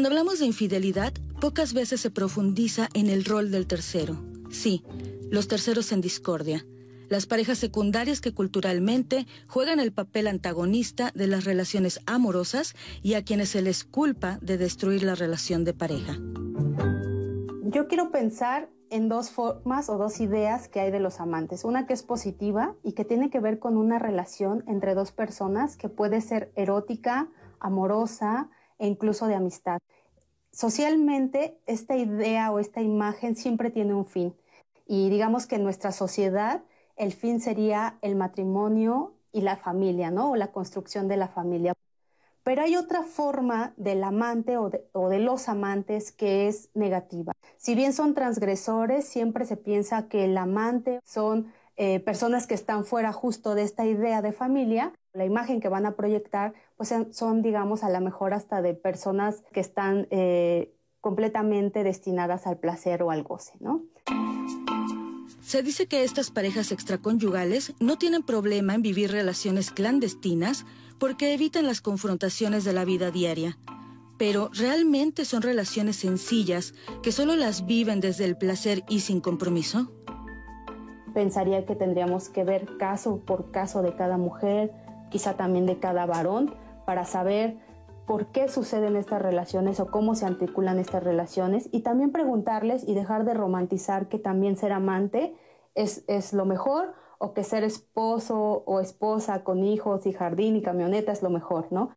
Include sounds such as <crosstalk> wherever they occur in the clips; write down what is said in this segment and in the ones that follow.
Cuando hablamos de infidelidad, pocas veces se profundiza en el rol del tercero. Sí, los terceros en discordia. Las parejas secundarias que culturalmente juegan el papel antagonista de las relaciones amorosas y a quienes se les culpa de destruir la relación de pareja. Yo quiero pensar en dos formas o dos ideas que hay de los amantes. Una que es positiva y que tiene que ver con una relación entre dos personas que puede ser erótica, amorosa e incluso de amistad. Socialmente, esta idea o esta imagen siempre tiene un fin. Y digamos que en nuestra sociedad el fin sería el matrimonio y la familia, ¿no? O la construcción de la familia. Pero hay otra forma del amante o de, los amantes que es negativa. Si bien son transgresores, siempre se piensa que el amante son eh, personas que están fuera justo de esta idea de familia. La imagen que van a proyectar, pues son, digamos, a lo mejor hasta de personas que están eh, completamente destinadas al placer o al goce, ¿no? Se dice que estas parejas extraconyugales no tienen problema en vivir relaciones clandestinas porque evitan las confrontaciones de la vida diaria. Pero ¿realmente son relaciones sencillas que solo las viven desde el placer y sin compromiso? Pensaría que tendríamos que ver caso por caso de cada mujer, quizá también de cada varón, para saber por qué suceden estas relaciones o cómo se articulan estas relaciones y también preguntarles y dejar de romantizar que también ser amante es, es lo mejor o que ser esposo o esposa con hijos y jardín y camioneta es lo mejor, ¿no?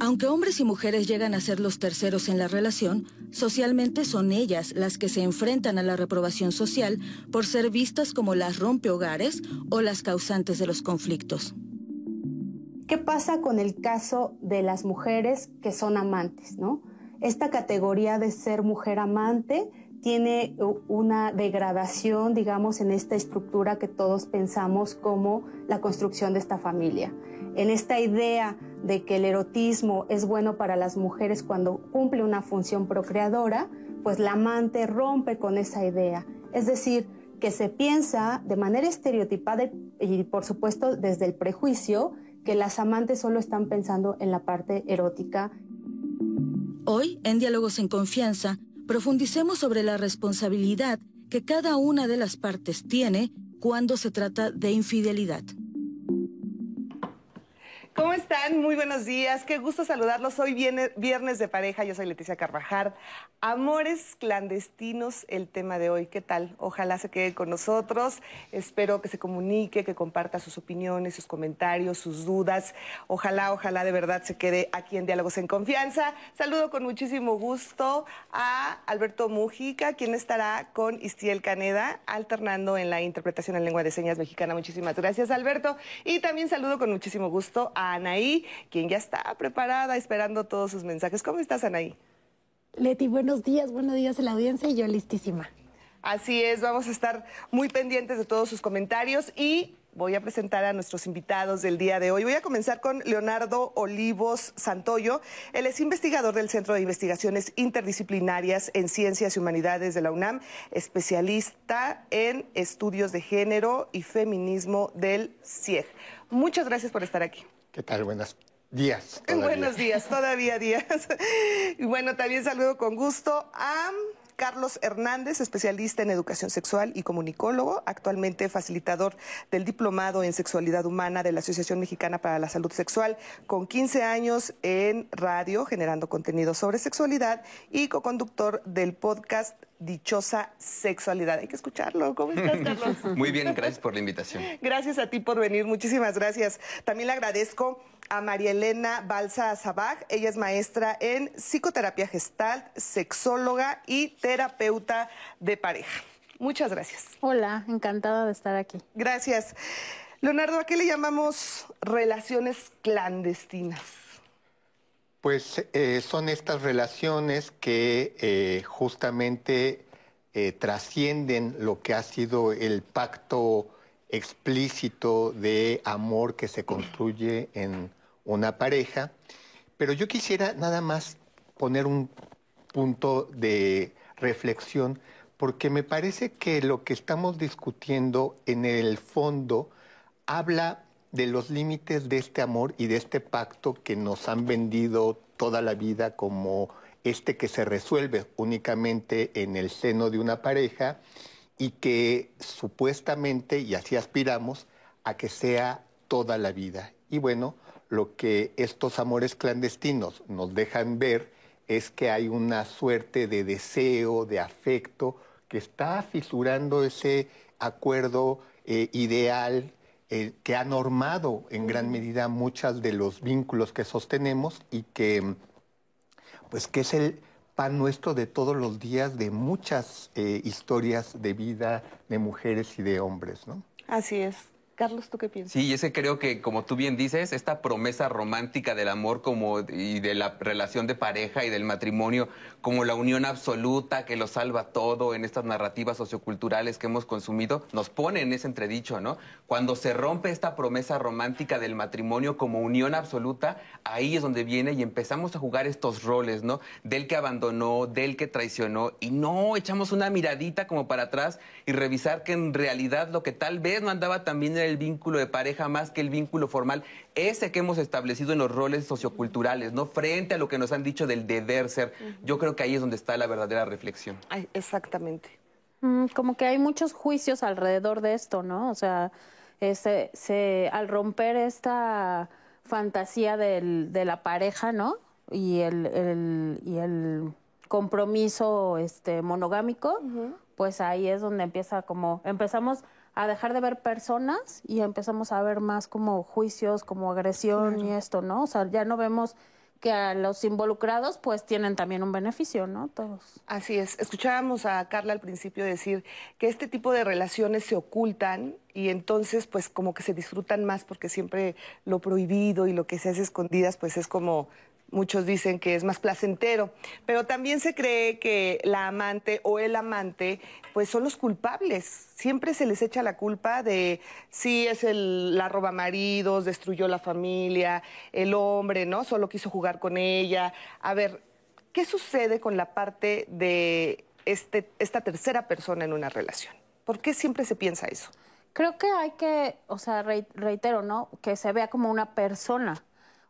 Aunque hombres y mujeres llegan a ser los terceros en la relación, socialmente son ellas las que se enfrentan a la reprobación social por ser vistas como las rompehogares o las causantes de los conflictos. ¿Qué pasa con el caso de las mujeres que son amantes, no? Esta categoría de ser mujer amante tiene una degradación, digamos, en esta estructura que todos pensamos como la construcción de esta familia. En esta idea de que el erotismo es bueno para las mujeres cuando cumple una función procreadora, pues la amante rompe con esa idea. Es decir, que se piensa de manera estereotipada y por supuesto desde el prejuicio que las amantes solo están pensando en la parte erótica. Hoy, en Diálogos en Confianza, profundicemos sobre la responsabilidad que cada una de las partes tiene cuando se trata de infidelidad. ¿Cómo están? Muy buenos días. Qué gusto saludarlos. Hoy viernes de pareja. Yo soy Leticia Carvajal. Amores clandestinos, el tema de hoy. ¿Qué tal? Ojalá se quede con nosotros. Espero que se comunique, que comparta sus opiniones, sus comentarios, sus dudas. Ojalá, ojalá de verdad se quede aquí en Diálogos en Confianza. Saludo con muchísimo gusto a Alberto Mujica, quien estará con Istiel Caneda, alternando en la interpretación en lengua de señas mexicana. Muchísimas gracias, Alberto. Y también saludo con muchísimo gusto a Anaí, quien ya está preparada esperando todos sus mensajes. ¿Cómo estás, Anaí? Leti, buenos días, buenos días a la audiencia y yo listísima. Así es, vamos a estar muy pendientes de todos sus comentarios y voy a presentar a nuestros invitados del día de hoy. Voy a comenzar con Leonardo Olivos Santoyo. Él es investigador del Centro de Investigaciones Interdisciplinarias en Ciencias y Humanidades de la UNAM, especialista en estudios de género y feminismo del CIEG. Muchas gracias por estar aquí. ¿Qué tal? Buenos días. Buenos días, todavía días. <laughs> Y bueno, también saludo con gusto a Carlos Hernández, especialista en educación sexual y comunicólogo, actualmente facilitador del diplomado en sexualidad humana de la Asociación Mexicana para la Salud Sexual, con 15 años en radio generando contenido sobre sexualidad y co-conductor del podcast Dichosa Sexualidad. Hay que escucharlo. ¿Cómo estás, <laughs> Carlos? Muy bien, gracias por la invitación. Gracias a ti por venir, muchísimas gracias. También le agradezco a María Elena Balsa Zabag. Ella es maestra en psicoterapia gestal, sexóloga y terapeuta de pareja. Muchas gracias. Hola, encantada de estar aquí. Gracias. Leonardo, ¿a qué le llamamos relaciones clandestinas? Pues eh, son estas relaciones que eh, justamente eh, trascienden lo que ha sido el pacto explícito de amor que se construye en una pareja, pero yo quisiera nada más poner un punto de reflexión, porque me parece que lo que estamos discutiendo en el fondo habla de los límites de este amor y de este pacto que nos han vendido toda la vida como este que se resuelve únicamente en el seno de una pareja y que supuestamente, y así aspiramos, a que sea toda la vida. Y bueno, lo que estos amores clandestinos nos dejan ver es que hay una suerte de deseo, de afecto, que está fisurando ese acuerdo eh, ideal eh, que ha normado en gran medida muchos de los vínculos que sostenemos y que, pues, que es el pan nuestro de todos los días de muchas eh, historias de vida de mujeres y de hombres, ¿no? Así es. Carlos, ¿tú qué piensas? Sí, ese creo que, como tú bien dices, esta promesa romántica del amor como, y de la relación de pareja y del matrimonio como la unión absoluta que lo salva todo en estas narrativas socioculturales que hemos consumido, nos pone en ese entredicho, ¿no? Cuando se rompe esta promesa romántica del matrimonio como unión absoluta, ahí es donde viene y empezamos a jugar estos roles, ¿no? Del que abandonó, del que traicionó, y no echamos una miradita como para atrás y revisar que en realidad lo que tal vez no andaba también el vínculo de pareja más que el vínculo formal, ese que hemos establecido en los roles socioculturales, ¿no? Frente a lo que nos han dicho del deber ser. Yo creo que ahí es donde está la verdadera reflexión. exactamente. Mm, como que hay muchos juicios alrededor de esto, ¿no? O sea, ese, se, al romper esta fantasía del, de la pareja, ¿no? Y el, el, y el compromiso este, monogámico, pues ahí es donde empieza como, empezamos a dejar de ver personas y empezamos a ver más como juicios, como agresión y esto, ¿no? O sea, ya no vemos que a los involucrados pues tienen también un beneficio, ¿no? Todos. Así es. Escuchábamos a Carla al principio decir que este tipo de relaciones se ocultan y entonces pues como que se disfrutan más porque siempre lo prohibido y lo que se hace escondidas pues es como muchos dicen que es más placentero, pero también se cree que la amante o el amante pues son los culpables. Siempre se les echa la culpa de si es el la roba maridos, destruyó la familia, el hombre, ¿no? Solo quiso jugar con ella. A ver, ¿qué sucede con la parte de este, esta tercera persona en una relación? ¿Por qué siempre se piensa eso? Creo que hay que, o sea, reitero, ¿no? Que se vea como una persona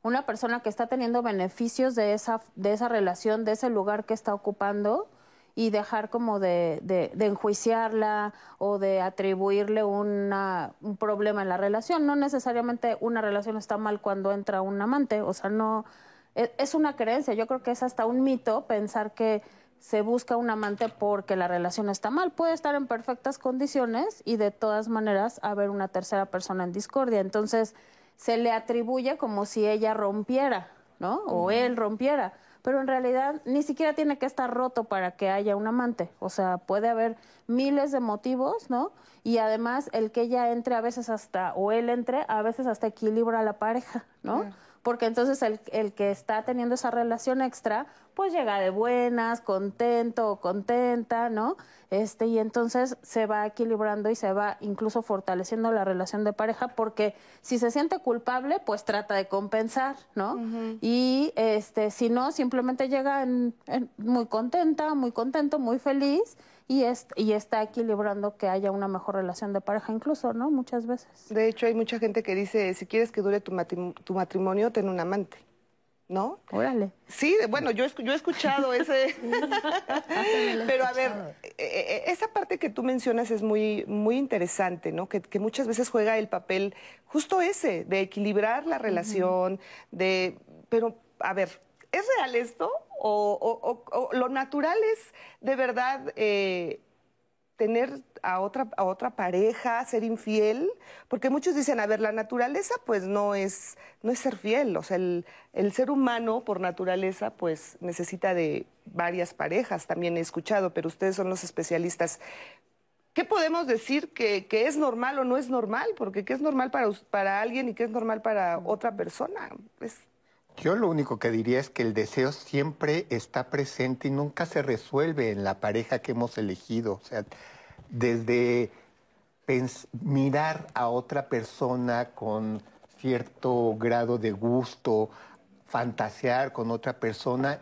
una persona que está teniendo beneficios de esa, de esa relación, de ese lugar que está ocupando y dejar como de, de, enjuiciarla o de atribuirle una, un problema en la relación. No necesariamente una relación está mal cuando entra un amante, o sea, no, es, es una creencia, yo creo que es hasta un mito pensar que se busca un amante porque la relación está mal. Puede estar en perfectas condiciones y de todas maneras haber una tercera persona en discordia. Entonces, se le atribuye como si ella rompiera, ¿no? O él rompiera. Pero en realidad ni siquiera tiene que estar roto para que haya un amante. O sea, puede haber miles de motivos, ¿no? Y además el que ella entre a veces hasta, o él entre, a veces hasta equilibra a la pareja, ¿no? Porque entonces el, el que está teniendo esa relación extra, pues llega de buenas, contento o contenta, ¿no? Este, y entonces se va equilibrando y se va incluso fortaleciendo la relación de pareja porque si se siente culpable, pues trata de compensar, ¿no? Y este, si no, simplemente llega muy contenta, muy contento, muy feliz y, es, y está equilibrando que haya una mejor relación de pareja incluso, ¿no? Muchas veces. De hecho, hay mucha gente que dice, si quieres que dure tu, tu matrimonio, ten un amante. ¿no? Órale. Sí, bueno, yo, yo he escuchado ese... <laughs> Pero a ver, eh, eh, esa parte que tú mencionas es muy, muy interesante, ¿no? Que, muchas veces juega el papel justo ese, de equilibrar la relación, de... Pero, a ver, ¿es real esto? ¿O, lo natural es de verdad... Eh, tener a otra, a otra pareja, ser infiel, porque muchos dicen, a ver, la naturaleza pues no es, no es ser fiel, o sea, el, ser humano por naturaleza pues necesita de varias parejas, también he escuchado, pero ustedes son los especialistas. ¿Qué podemos decir que, es normal o no es normal? Porque ¿qué es normal para, para alguien y qué es normal para otra persona? Yo lo único que diría es que el deseo siempre está presente y nunca se resuelve en la pareja que hemos elegido. O sea, desde mirar a otra persona con cierto grado de gusto, fantasear con otra persona,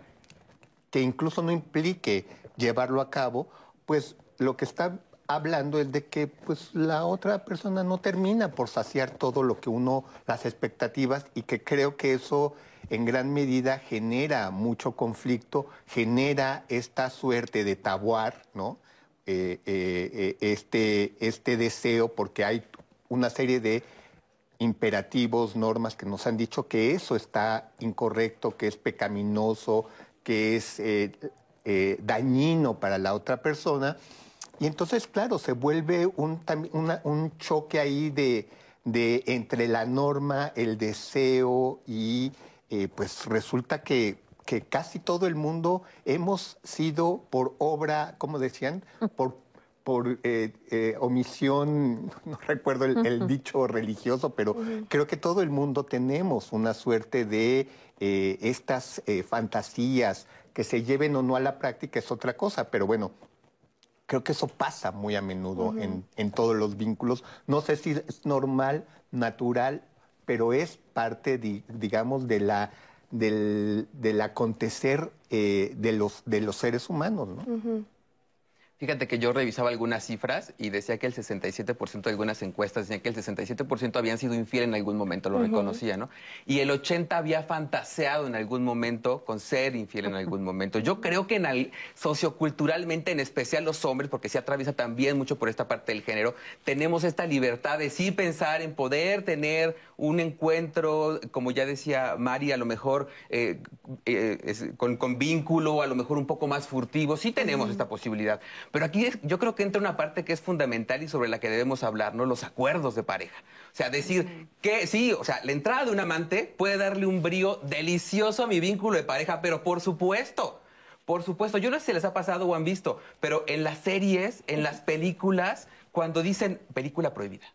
que incluso no implique llevarlo a cabo, pues lo que está hablando es de que pues la otra persona no termina por saciar todo lo que uno, las expectativas, y que creo que eso en gran medida genera mucho conflicto, genera esta suerte de tabuar, ¿no? Eh, eh, eh, este, este deseo, porque hay una serie de imperativos, normas que nos han dicho que eso está incorrecto, que es pecaminoso, que es dañino para la otra persona. Y entonces, claro, se vuelve un, un choque ahí de, de, entre la norma, el deseo y pues resulta que que casi todo el mundo hemos sido por obra, como decían, por, por eh, eh, omisión, <laughs> no recuerdo el, dicho religioso, pero creo que todo el mundo tenemos una suerte de eh, estas fantasías que se lleven o no a la práctica es otra cosa, pero bueno, creo que eso pasa muy a menudo en, en todos los vínculos. No sé si es normal, natural, pero es parte, digamos, de la del, acontecer eh, de, los, de los seres humanos. ¿no? Fíjate que yo revisaba algunas cifras y decía que el 67% de algunas encuestas decían que el 67% habían sido infiel en algún momento, lo reconocía, ¿no? Y el 80% había fantaseado en algún momento con ser infiel en algún momento. Yo creo que en socioculturalmente, en especial los hombres, porque se atraviesa también mucho por esta parte del género, tenemos esta libertad de sí pensar en poder tener un encuentro, como ya decía Mari, a lo mejor eh, eh, con, con, vínculo, a lo mejor un poco más furtivo, sí tenemos esta posibilidad. Pero aquí yo creo que entra una parte que es fundamental y sobre la que debemos hablar, ¿no? Los acuerdos de pareja. O sea, decir que sí, o sea, la entrada de un amante puede darle un brío delicioso a mi vínculo de pareja, pero por supuesto, por supuesto, yo no sé si les ha pasado o han visto, pero en las series, en las películas, cuando dicen película prohibida.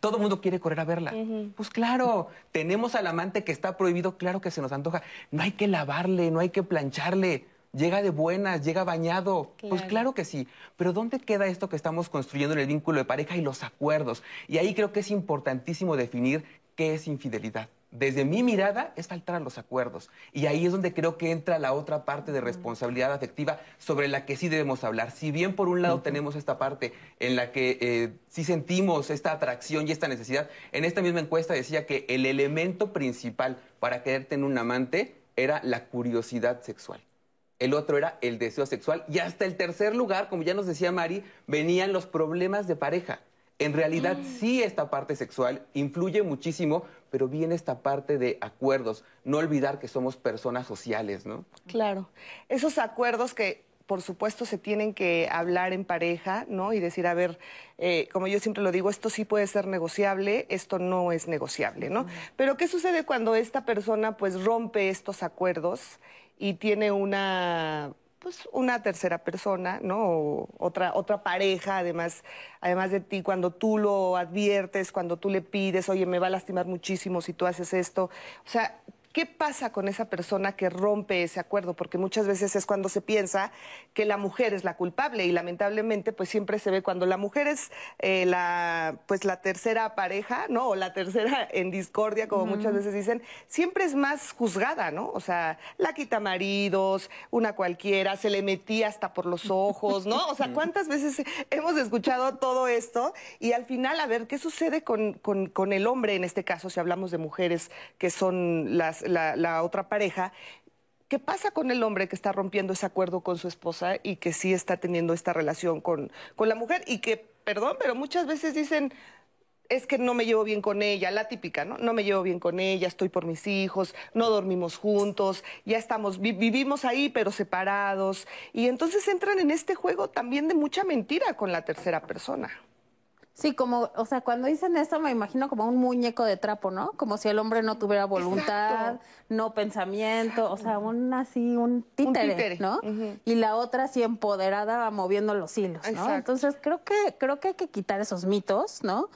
Todo el mundo quiere correr a verla. Pues claro, tenemos al amante que está prohibido, claro que se nos antoja. No hay que lavarle, no hay que plancharle llega de buenas, llega bañado. Pues claro que sí. Pero ¿dónde queda esto que estamos construyendo en el vínculo de pareja y los acuerdos? Y ahí creo que es importantísimo definir qué es infidelidad. Desde mi mirada es faltar a los acuerdos. Y ahí es donde creo que entra la otra parte de responsabilidad afectiva sobre la que sí debemos hablar. Si bien por un lado tenemos esta parte en la que eh, sí sentimos esta atracción y esta necesidad, en esta misma encuesta decía que el elemento principal para querer tener un amante era la curiosidad sexual el otro era el deseo sexual y hasta el tercer lugar, como ya nos decía Mari, venían los problemas de pareja. En realidad mm. sí esta parte sexual influye muchísimo, pero viene esta parte de acuerdos. No olvidar que somos personas sociales, ¿no? Claro. Esos acuerdos que por supuesto se tienen que hablar en pareja, ¿no? Y decir, a ver, eh, como yo siempre lo digo, esto sí puede ser negociable, esto no es negociable, ¿no? Pero ¿qué sucede cuando esta persona pues rompe estos acuerdos y tiene una pues una tercera persona, ¿no? O otra, otra pareja, además, además de ti, cuando tú lo adviertes, cuando tú le pides, oye, me va a lastimar muchísimo si tú haces esto. O sea, ¿Qué pasa con esa persona que rompe ese acuerdo? Porque muchas veces es cuando se piensa que la mujer es la culpable y lamentablemente pues siempre se ve cuando la mujer es eh, la pues la tercera pareja, ¿no? O la tercera <laughs> en discordia, como muchas veces dicen, siempre es más juzgada, ¿no? O sea, la quita maridos, una cualquiera, se le metía hasta por los ojos, ¿no? O sea, <laughs> ¿cuántas veces hemos escuchado todo esto? Y al final, a ver, ¿qué sucede con, con el hombre en este caso, si hablamos de mujeres que son las la, otra pareja, ¿Qué pasa con el hombre que está rompiendo ese acuerdo con su esposa y que sí está teniendo esta relación con, con, la mujer? Y que, perdón, pero muchas veces dicen, es que no me llevo bien con ella, la típica, ¿no? No me llevo bien con ella, estoy por mis hijos, no dormimos juntos, ya estamos, vivimos ahí pero separados. Y entonces entran en este juego también de mucha mentira con la tercera persona. Sí, como, o sea, cuando dicen eso me imagino como un muñeco de trapo, ¿no? Como si el hombre no tuviera voluntad, no pensamiento, o sea, un así, un títere, ¿no? Y la otra así empoderada moviendo los hilos, ¿no? Entonces creo que, creo que hay que quitar esos mitos, ¿no?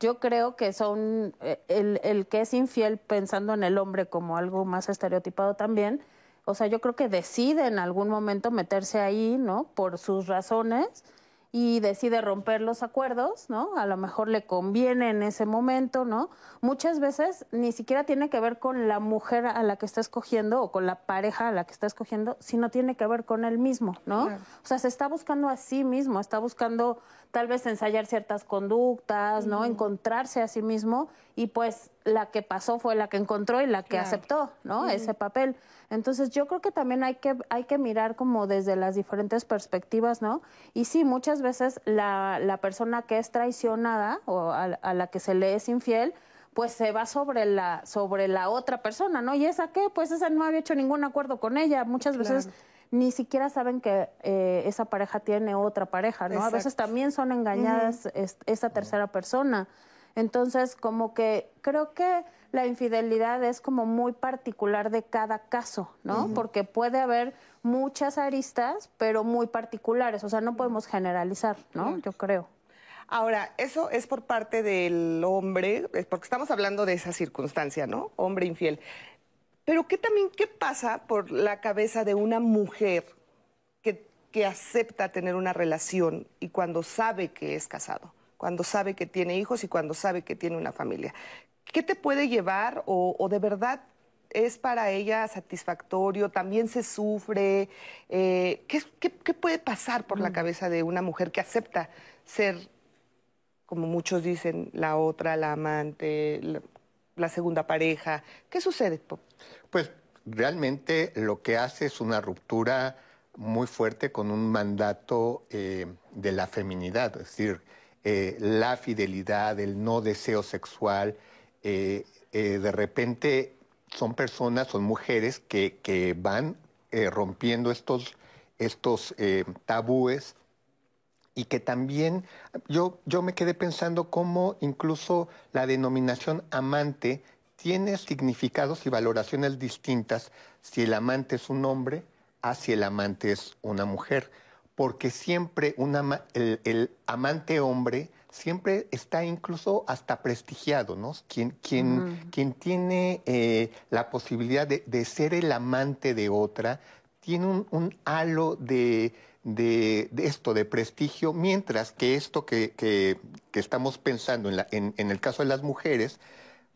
Yo creo que son eh, el, el que es infiel pensando en el hombre como algo más estereotipado también. O sea, yo creo que decide en algún momento meterse ahí, ¿no? Por sus razones y decide romper los acuerdos, ¿no? A lo mejor le conviene en ese momento, ¿no? Muchas veces ni siquiera tiene que ver con la mujer a la que está escogiendo o con la pareja a la que está escogiendo, sino tiene que ver con él mismo, ¿no? O sea, se está buscando a sí mismo, está buscando tal vez ensayar ciertas conductas, ¿no? Encontrarse a sí mismo y pues la que pasó fue la que encontró y la que aceptó, ¿no? Ese papel. Entonces yo creo que también hay que, hay que mirar como desde las diferentes perspectivas, ¿no? Y sí, muchas veces la, la persona que es traicionada o a, la que se le es infiel, pues se va sobre la, sobre la otra persona, ¿no? ¿Y esa qué? Pues esa no había hecho ningún acuerdo con ella. Muchas veces ni siquiera saben que eh, esa pareja tiene otra pareja, ¿no? A veces también son engañadas esa tercera persona. Entonces, como que creo que la infidelidad es como muy particular de cada caso, ¿no? Porque puede haber muchas aristas, pero muy particulares, o sea, no podemos generalizar, ¿no? Yo creo. Ahora, eso es por parte del hombre, porque estamos hablando de esa circunstancia, ¿no? Hombre infiel. Pero ¿qué también, qué pasa por la cabeza de una mujer que, que acepta tener una relación y cuando sabe que es casado? cuando sabe que tiene hijos y cuando sabe que tiene una familia. ¿Qué te puede llevar o, de verdad es para ella satisfactorio? ¿También se sufre? Eh, ¿qué, puede pasar por la mm. cabeza de una mujer que acepta ser, como muchos dicen, la otra, la amante, la, segunda pareja? ¿Qué sucede? Pues realmente lo que hace es una ruptura muy fuerte con un mandato eh, de la feminidad, es decir, eh, la fidelidad, el no deseo sexual. Eh, de repente son personas, son mujeres que, que van rompiendo estos, estos tabúes y que también yo, yo me quedé pensando cómo incluso la denominación amante tiene significados y valoraciones distintas si el amante es un hombre a si el amante es una mujer porque siempre el, amante hombre siempre está incluso hasta prestigiado, ¿no? Quien, quien, tiene eh, la posibilidad de, ser el amante de otra tiene un, halo de, esto, de prestigio, mientras que esto que, estamos pensando en, en el caso de las mujeres,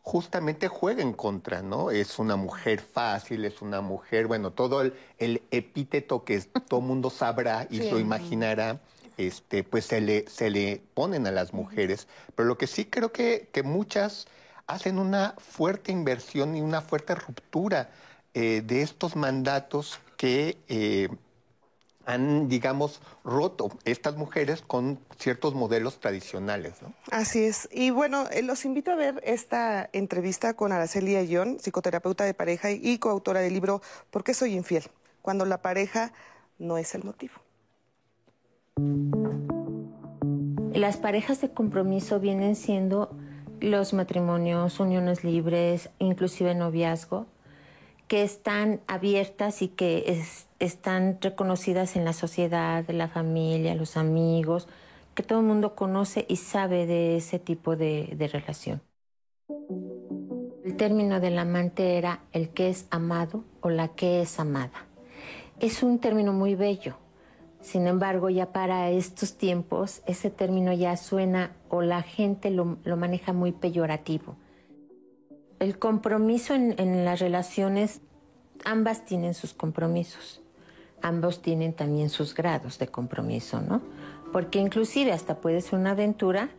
justamente juega en contra, ¿no? Es una mujer fácil, es una mujer, bueno, todo el, epíteto que todo mundo sabrá y se imaginará, este, pues se le, se le ponen a las mujeres. Pero lo que sí creo que, que muchas hacen una fuerte inversión y una fuerte ruptura eh, de estos mandatos que eh, han, digamos, roto estas mujeres con ciertos modelos tradicionales. ¿no? Así es. Y bueno, eh, los invito a ver esta entrevista con Araceli Ayón, psicoterapeuta de pareja y coautora del libro ¿Por qué soy infiel? Cuando la pareja no es el motivo. Las parejas de compromiso vienen siendo los matrimonios, uniones libres, inclusive noviazgo, que están abiertas y que están reconocidas en la sociedad, la familia, los amigos, que todo el mundo conoce y sabe de ese tipo de, relación. El término del amante era el que es amado o la que es amada. Es un término muy bello. Sin embargo, ya para estos tiempos, ese término ya suena o la gente lo maneja muy peyorativo. El compromiso en, las relaciones, ambas tienen sus compromisos, ambos tienen también sus grados de compromiso, ¿no? Porque inclusive hasta puede ser una aventura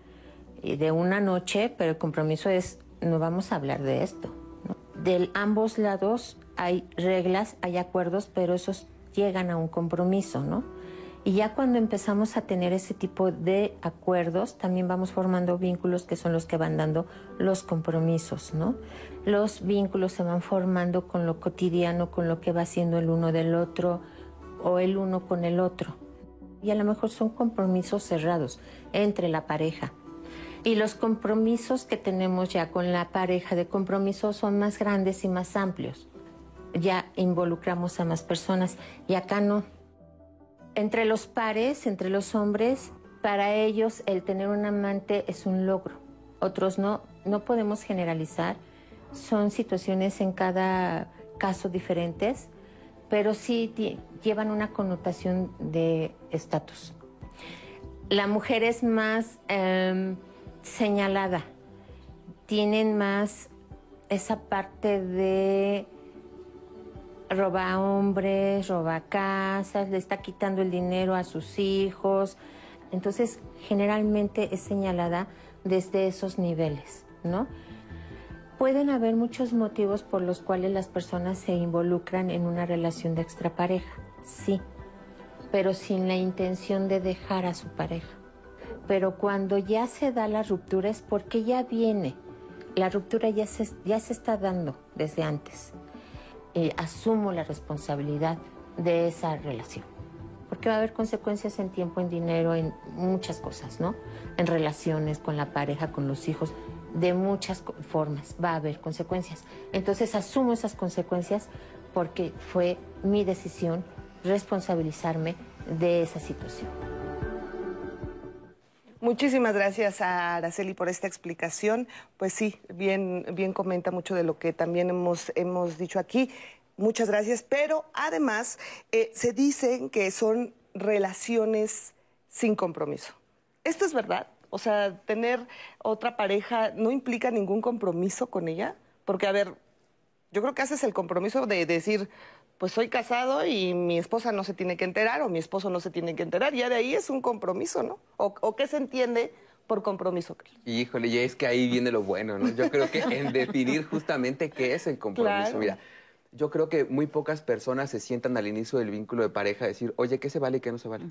eh, de una noche, pero el compromiso es, no vamos a hablar de esto. ¿no? De ambos lados hay reglas, hay acuerdos, pero esos llegan a un compromiso, ¿no? Y ya cuando empezamos a tener ese tipo de acuerdos, también vamos formando vínculos que son los que van dando los compromisos, ¿no? Los vínculos se van formando con lo cotidiano, con lo que va haciendo el uno del otro o el uno con el otro. Y a lo mejor son compromisos cerrados entre la pareja. Y los compromisos que tenemos ya con la pareja de compromiso son más grandes y más amplios. Ya involucramos a más personas y acá no entre los pares, entre los hombres, para ellos el tener un amante es un logro. Otros no, no podemos generalizar. Son situaciones en cada caso diferentes, pero sí llevan una connotación de estatus. La mujer es más em, señalada, tienen más esa parte de roba hombres, roba casas, le está quitando el dinero a sus hijos. Entonces, generalmente es señalada desde esos niveles, ¿no? Pueden haber muchos motivos por los cuales las personas se involucran en una relación de extrapareja, sí, pero sin la intención de dejar a su pareja. Pero cuando ya se da la ruptura es porque ya viene, la ruptura ya se, ya se está dando desde antes. Eh, asumo la responsabilidad de esa relación. Porque va a haber consecuencias en tiempo, en dinero, en muchas cosas, ¿no? En relaciones con la pareja, con los hijos de muchas formas va a haber consecuencias. Entonces asumo esas consecuencias porque fue mi decisión responsabilizarme de esa situación. Muchísimas gracias a Araceli por esta explicación. Pues sí, bien, bien comenta mucho de lo que también hemos, hemos dicho aquí. Muchas gracias. Pero además eh, se dicen que son relaciones sin compromiso. ¿Esto es verdad? O sea, tener otra pareja no implica ningún compromiso con ella. Porque, a ver, yo creo que haces el compromiso de decir, pues soy casado y mi esposa no se tiene que enterar o mi esposo no se tiene que enterar. Ya de ahí es un compromiso, ¿no? ¿O, qué se entiende por compromiso? Híjole, y es que ahí viene lo bueno, ¿no? Yo creo que en definir justamente qué es el compromiso. Mira, yo creo que muy pocas personas se sientan al inicio del vínculo de pareja a decir, oye, ¿qué se vale y qué no se vale?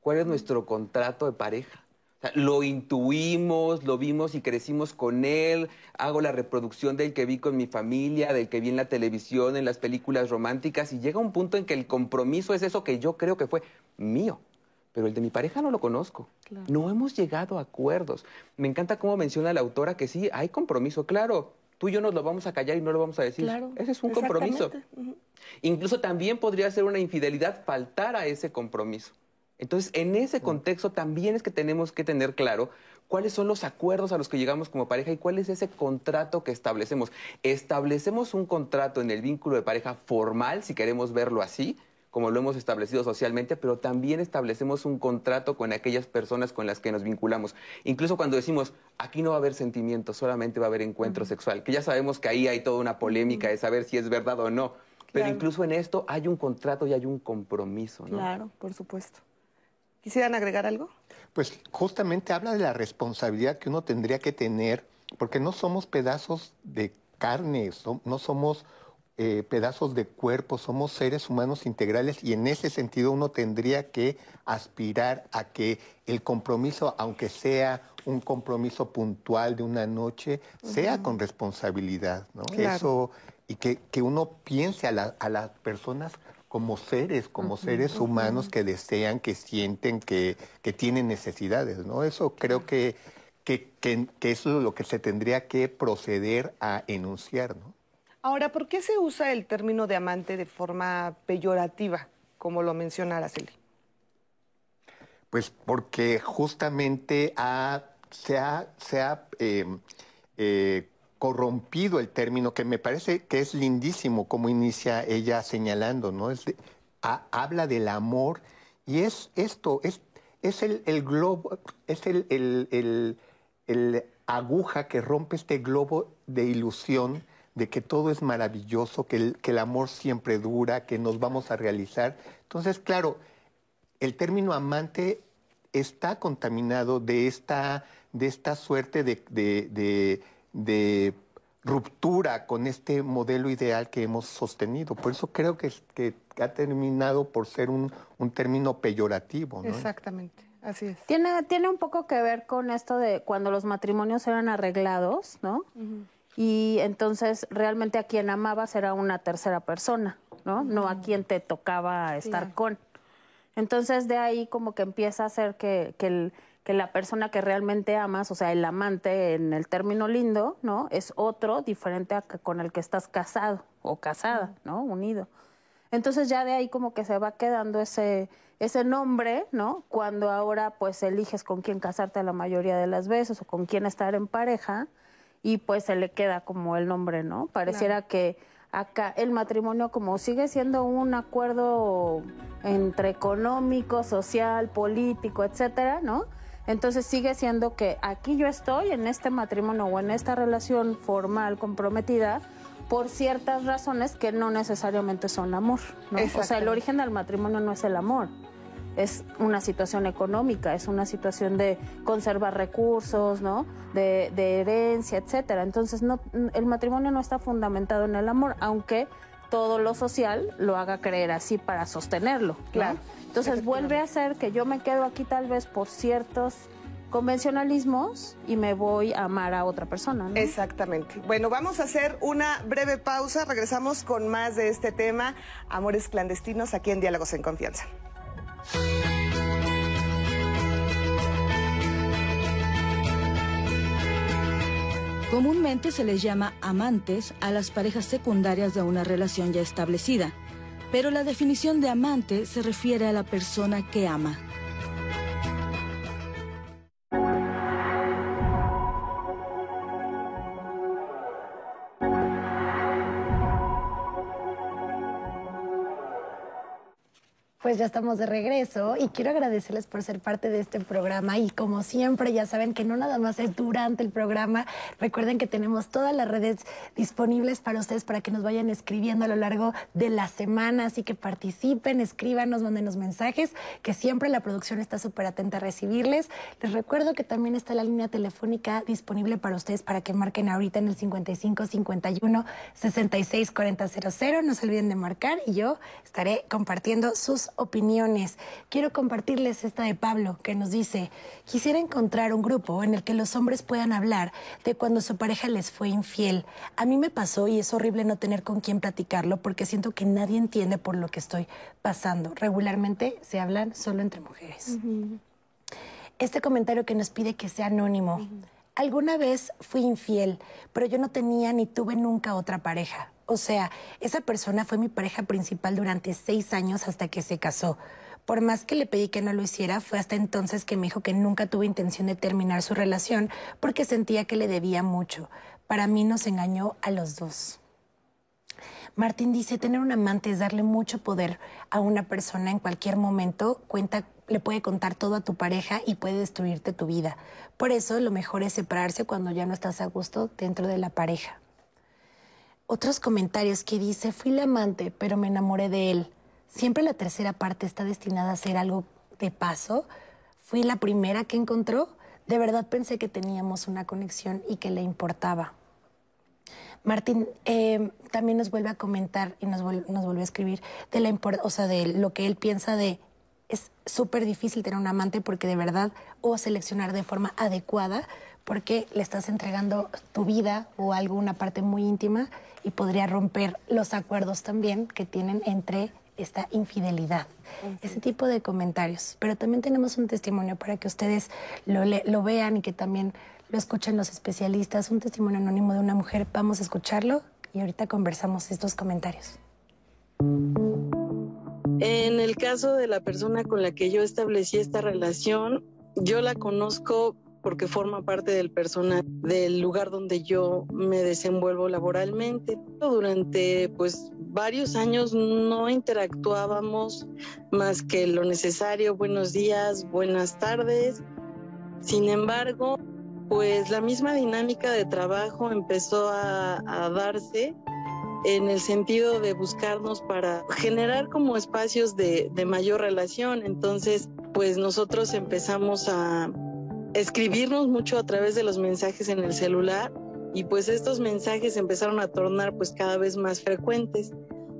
¿Cuál es nuestro contrato de pareja? Lo intuimos, lo vimos y crecimos con él, hago la reproducción del que vi con mi familia, del que vi en la televisión, en las películas románticas, y llega un punto en que el compromiso es eso que yo creo que fue mío. Pero el de mi pareja no lo conozco. No hemos llegado a acuerdos. Me encanta cómo menciona la autora que sí, hay compromiso, claro. Tú y yo nos lo vamos a callar y no lo vamos a decir. Ese es un compromiso. Incluso también podría ser una infidelidad faltar a ese compromiso. Entonces, en ese contexto también es que tenemos que tener claro cuáles son los acuerdos a los que llegamos como pareja y cuál es ese contrato que establecemos. Establecemos un contrato en el vínculo de pareja formal, si queremos verlo así, como lo hemos establecido socialmente, pero también establecemos un contrato con aquellas personas con las que nos vinculamos. Incluso cuando decimos, aquí no va a haber sentimientos, solamente va a haber encuentro sexual, que ya sabemos que ahí hay toda una polémica de saber si es verdad o no. Pero incluso en esto hay un contrato y hay un compromiso, ¿no? Claro, por supuesto. ¿Quisieran agregar algo? Pues justamente habla de la responsabilidad que uno tendría que tener, porque no somos pedazos de carne, no somos eh, pedazos de cuerpo, somos seres humanos integrales y en ese sentido uno tendría que aspirar a que el compromiso, aunque sea un compromiso puntual de una noche, sea con responsabilidad, ¿no? Eso, y que, que, uno piense a, a las personas como seres, como seres humanos que desean, que sienten, que, que tienen necesidades, ¿no? Eso creo que, que, que, eso es lo que se tendría que proceder a enunciar, ¿no? Ahora, ¿por qué se usa el término de amante de forma peyorativa, como lo menciona Araceli? Pues porque justamente se ha, se ha eh, eh, corrompido el término, que me parece que es lindísimo como inicia ella señalando, ¿no? Es habla del amor y es esto, es, es el, globo, es el, el, aguja que rompe este globo de ilusión de que todo es maravilloso, que el, que el amor siempre dura, que nos vamos a realizar. Entonces, claro, el término amante está contaminado de esta, de esta suerte de de ruptura con este modelo ideal que hemos sostenido. Por eso creo que, que ha terminado por ser un, término peyorativo. Exactamente, así es. Tiene, tiene un poco que ver con esto de cuando los matrimonios eran arreglados, ¿no? Y entonces realmente a quien amabas era una tercera persona, ¿no? No a quien te tocaba estar con. Entonces de ahí como que empieza a ser que, que el que la persona que realmente amas, o sea, el amante en el término lindo, ¿no? Es otro diferente a con el que estás casado o casada, ¿no? Unido. Entonces ya de ahí como que se va quedando ese, ese nombre, ¿no? Cuando ahora pues eliges con quién casarte la mayoría de las veces o con quién estar en pareja y pues se le queda como el nombre, ¿no? Pareciera que acá el matrimonio como sigue siendo un acuerdo entre económico, social, político, etcétera, ¿no? Entonces sigue siendo que aquí yo estoy en este matrimonio o en esta relación formal comprometida por ciertas razones que no necesariamente son amor. ¿no? O sea, el origen del matrimonio no es el amor. es una situación económica, es una situación de conservar recursos, ¿no? De, herencia, etcétera. Entonces, no, el matrimonio no está fundamentado en el amor, aunque todo lo social lo haga creer así para sostenerlo. Claro. Entonces vuelve a ser que yo me quedo aquí tal vez por ciertos convencionalismos y me voy a amar a otra persona. Exactamente. Bueno, vamos a hacer una breve pausa. Regresamos con más de este tema, amores clandestinos, aquí en Diálogos en Confianza. Comúnmente se les llama amantes a las parejas secundarias de una relación ya establecida, pero la definición de amante se refiere a la persona que ama. Pues ya estamos de regreso y quiero agradecerles por ser parte de este programa y como siempre ya saben que no nada más es durante el programa, recuerden que tenemos todas las redes disponibles para ustedes para que nos vayan escribiendo a lo largo de la semana, así que participen, escríbanos, mándenos mensajes, que siempre la producción está súper atenta a recibirles. Les recuerdo que también está la línea telefónica disponible para ustedes para que marquen ahorita en el 55 51 66 40 00. No se olviden de marcar y yo estaré compartiendo sus opiniones. Quiero compartirles esta de Pablo que nos dice, quisiera encontrar un grupo en el que los hombres puedan hablar de cuando su pareja les fue infiel. A mí me pasó y es horrible no tener con quién platicarlo porque siento que nadie entiende por lo que estoy pasando. Regularmente se hablan solo entre mujeres. Este comentario que nos pide que sea anónimo. Alguna vez fui infiel, pero yo no tenía ni tuve nunca otra pareja. O sea, esa persona fue mi pareja principal durante seis años hasta que se casó. Por más que le pedí que no lo hiciera, fue hasta entonces que me dijo que nunca tuvo intención de terminar su relación porque sentía que le debía mucho. Para mí nos engañó a los dos. Martín dice, tener un amante es darle mucho poder a una persona en cualquier momento, cuenta, le puede contar todo a tu pareja y puede destruirte tu vida. Por eso lo mejor es separarse cuando ya no estás a gusto dentro de la pareja otros comentarios que dice, fui la amante, pero me enamoré de él. Siempre la tercera parte está destinada a ser algo de paso. Fui la primera que encontró. De verdad pensé que teníamos una conexión y que le importaba. Martín eh, también nos vuelve a comentar y nos, vuelve a escribir de la o sea, de lo que él piensa de es súper difícil tener un amante porque de verdad o seleccionar de forma adecuada porque le estás entregando tu vida o alguna parte muy íntima y podría romper los acuerdos también que tienen entre esta infidelidad. Ese tipo de comentarios. Pero también tenemos un testimonio para que ustedes lo, lo vean y que también lo escuchen los especialistas. Un testimonio anónimo de una mujer. Vamos a escucharlo y ahorita conversamos estos comentarios. En el caso de la persona con la que yo establecí esta relación, yo la conozco porque forma parte del personal del lugar donde yo me desenvuelvo laboralmente. Durante pues varios años no interactuábamos más que lo necesario, buenos días, buenas tardes. Sin embargo, pues la misma dinámica de trabajo empezó a, darse en el sentido de buscarnos para generar como espacios de, de mayor relación. Entonces, pues nosotros empezamos a, escribirnos mucho a través de los mensajes en el celular y pues estos mensajes empezaron a tornar pues cada vez más frecuentes.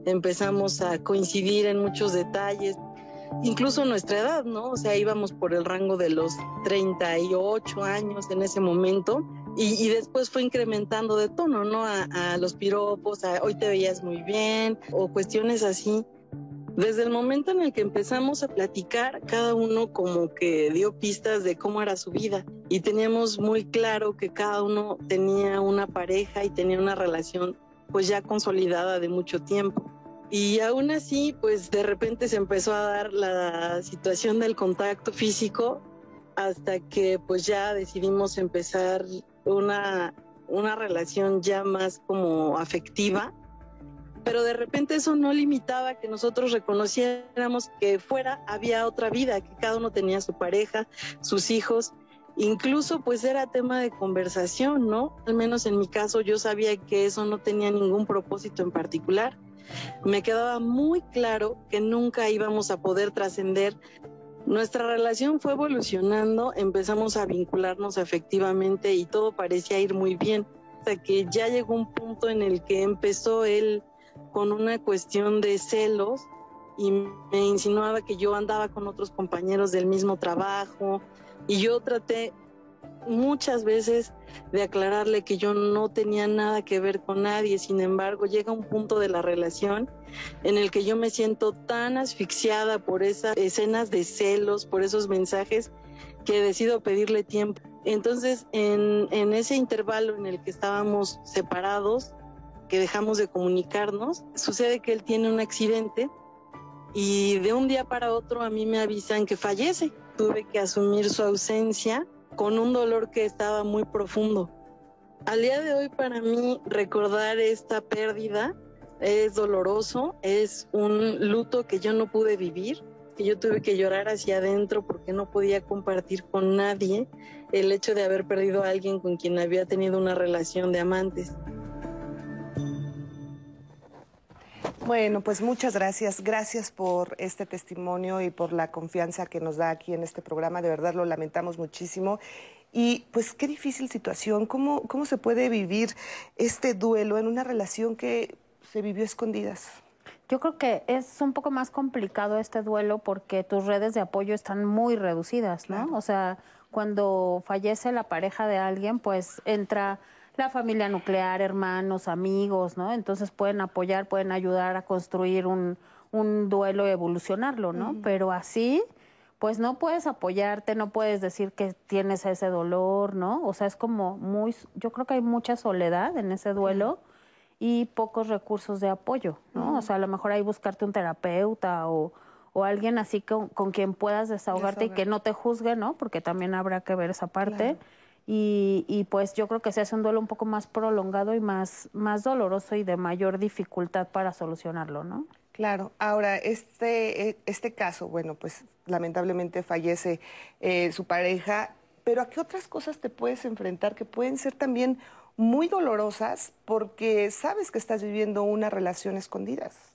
Empezamos a coincidir en muchos detalles, incluso nuestra edad, ¿no? O sea, íbamos por el rango de los 38 años en ese momento y, después fue incrementando de tono, ¿no? A, a los piropos, a hoy te veías muy bien o cuestiones así. Desde el momento en el que empezamos a platicar, cada uno como que dio pistas de cómo era su vida y teníamos muy claro que cada uno tenía una pareja y tenía una relación pues ya consolidada de mucho tiempo. Y aún así, pues de repente se empezó a dar la situación del contacto físico hasta que pues ya decidimos empezar una, una relación ya más como afectiva pero de repente eso no limitaba que nosotros reconociéramos que fuera había otra vida, que cada uno tenía su pareja, sus hijos, incluso pues era tema de conversación, ¿no? Al menos en mi caso yo sabía que eso no tenía ningún propósito en particular. Me quedaba muy claro que nunca íbamos a poder trascender Nuestra relación fue evolucionando, empezamos a vincularnos efectivamente y todo parecía ir muy bien, hasta que ya llegó un punto en el que empezó él con una cuestión de celos y me insinuaba que yo andaba con otros compañeros del mismo trabajo y yo traté muchas veces de aclararle que yo no tenía nada que ver con nadie, sin embargo llega un punto de la relación en el que yo me siento tan asfixiada por esas escenas de celos, por esos mensajes, que decido pedirle tiempo. Entonces, en, en ese intervalo en el que estábamos separados, que dejamos de comunicarnos, sucede que él tiene un accidente y de un día para otro a mí me avisan que fallece. Tuve que asumir su ausencia con un dolor que estaba muy profundo. Al día de hoy para mí recordar esta pérdida es doloroso, es un luto que yo no pude vivir, que yo tuve que llorar hacia adentro porque no podía compartir con nadie el hecho de haber perdido a alguien con quien había tenido una relación de amantes. Bueno, pues muchas gracias. Gracias por este testimonio y por la confianza que nos da aquí en este programa. De verdad lo lamentamos muchísimo. Y pues qué difícil situación. ¿Cómo, cómo se puede vivir este duelo en una relación que se vivió escondidas? Yo creo que es un poco más complicado este duelo porque tus redes de apoyo están muy reducidas, ¿no? O sea, cuando fallece la pareja de alguien, pues entra la familia nuclear, hermanos, amigos, ¿no? Entonces pueden apoyar, pueden ayudar a construir un, un duelo y evolucionarlo, ¿no? Pero así, pues no puedes apoyarte, no puedes decir que tienes ese dolor, ¿no? O sea, es como muy, yo creo que hay mucha soledad en ese duelo y pocos recursos de apoyo, ¿no? O sea, a lo mejor hay buscarte un terapeuta o, o alguien así con, con quien puedas desahogarte y que no te juzgue, ¿no? Porque también habrá que ver esa parte. Y, y, pues yo creo que se hace un duelo un poco más prolongado y más, más doloroso y de mayor dificultad para solucionarlo, ¿no? Claro. Ahora, este, eh, este caso, bueno, pues lamentablemente fallece eh, su pareja, pero ¿a qué otras cosas te puedes enfrentar que pueden ser también muy dolorosas porque sabes que estás viviendo una relación escondidas?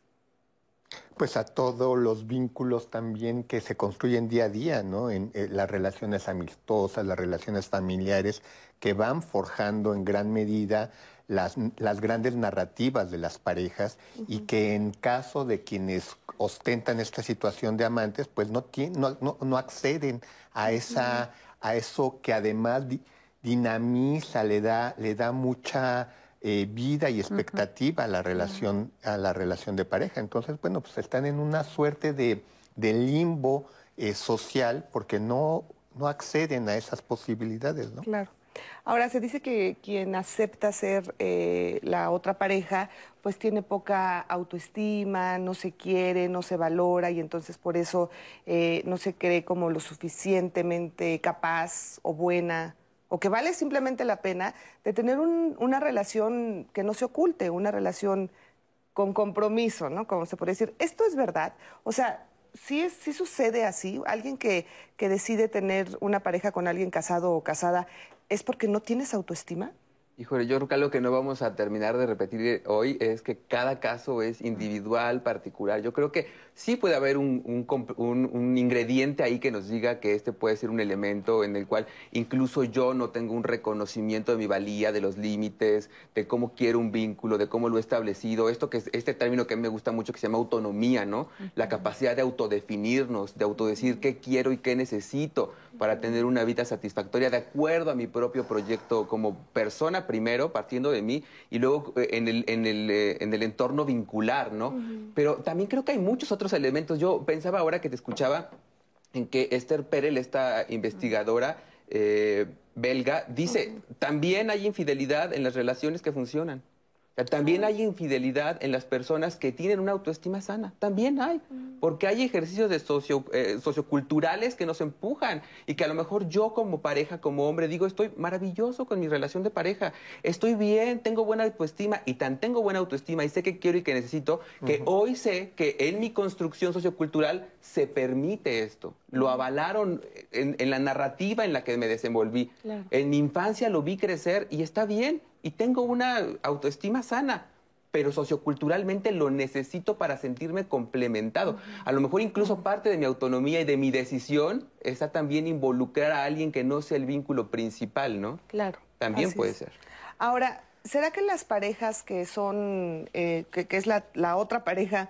Pues a todos los vínculos también que se construyen día a día, ¿no? En, eh, las relaciones amistosas, las relaciones familiares, que van forjando en gran medida las, las grandes narrativas de las parejas y que en caso de quienes ostentan esta situación de amantes, pues no, no, no, no, acceden a, esa, a eso que además dinamiza, le da, le da mucha eh, vida y expectativa a la relación a la relación de pareja. Entonces bueno pues están en una suerte de, de limbo eh, social porque no no acceden a esas posibilidades no claro. Ahora, se dice que quien acepta ser eh, la otra pareja, pues tiene poca autoestima, no se quiere, no se valora y entonces por eso eh, no se cree como lo suficientemente capaz o buena o que vale simplemente la pena de tener una relación que no se oculte, una relación con compromiso, ¿no? Como se puede decir, esto es verdad. O sea, sí, sí sucede así. Alguien que, que decide tener una pareja con alguien casado o casada, ¿es porque no tienes autoestima? Híjole, yo creo que algo que no vamos a terminar de repetir hoy es que cada caso es individual, particular. Yo creo que sí puede haber un, un, ingrediente ahí que nos diga que este puede ser un elemento en el cual incluso yo no tengo un reconocimiento de mi valía, de los límites, de cómo quiero un vínculo, de cómo lo he establecido. Esto que es este término que me gusta mucho que se llama autonomía, ¿no? La capacidad de autodefinirnos, de autodecir qué quiero y qué necesito para tener una vida satisfactoria de acuerdo a mi propio proyecto como persona primero, partiendo de mí, y luego eh, en el, en el, eh, en el entorno vincular, ¿no? Pero también creo que hay muchos otros elementos. Yo pensaba ahora que te escuchaba en que Esther Perel, esta investigadora eh, belga, dice, también hay infidelidad en las relaciones que funcionan. También hay infidelidad en las personas que tienen una autoestima sana. También hay. Porque hay ejercicios de socio, eh, socioculturales que nos empujan y que a lo mejor yo como pareja, como hombre, digo, estoy maravilloso con mi relación de pareja. Estoy bien, tengo buena autoestima y tan tengo buena autoestima y sé que quiero y que necesito, que hoy sé que en mi construcción sociocultural se permite esto. Lo avalaron en, la narrativa en la que me desenvolví. En mi infancia lo vi crecer y está bien y tengo una autoestima sana. pero socioculturalmente lo necesito para sentirme complementado. A lo mejor incluso parte de mi autonomía y de mi decisión está también involucrar a alguien que no sea el vínculo principal, ¿no? Claro. También puede ser. Ahora, ¿será que las parejas que son, eh, que, es la, la otra pareja,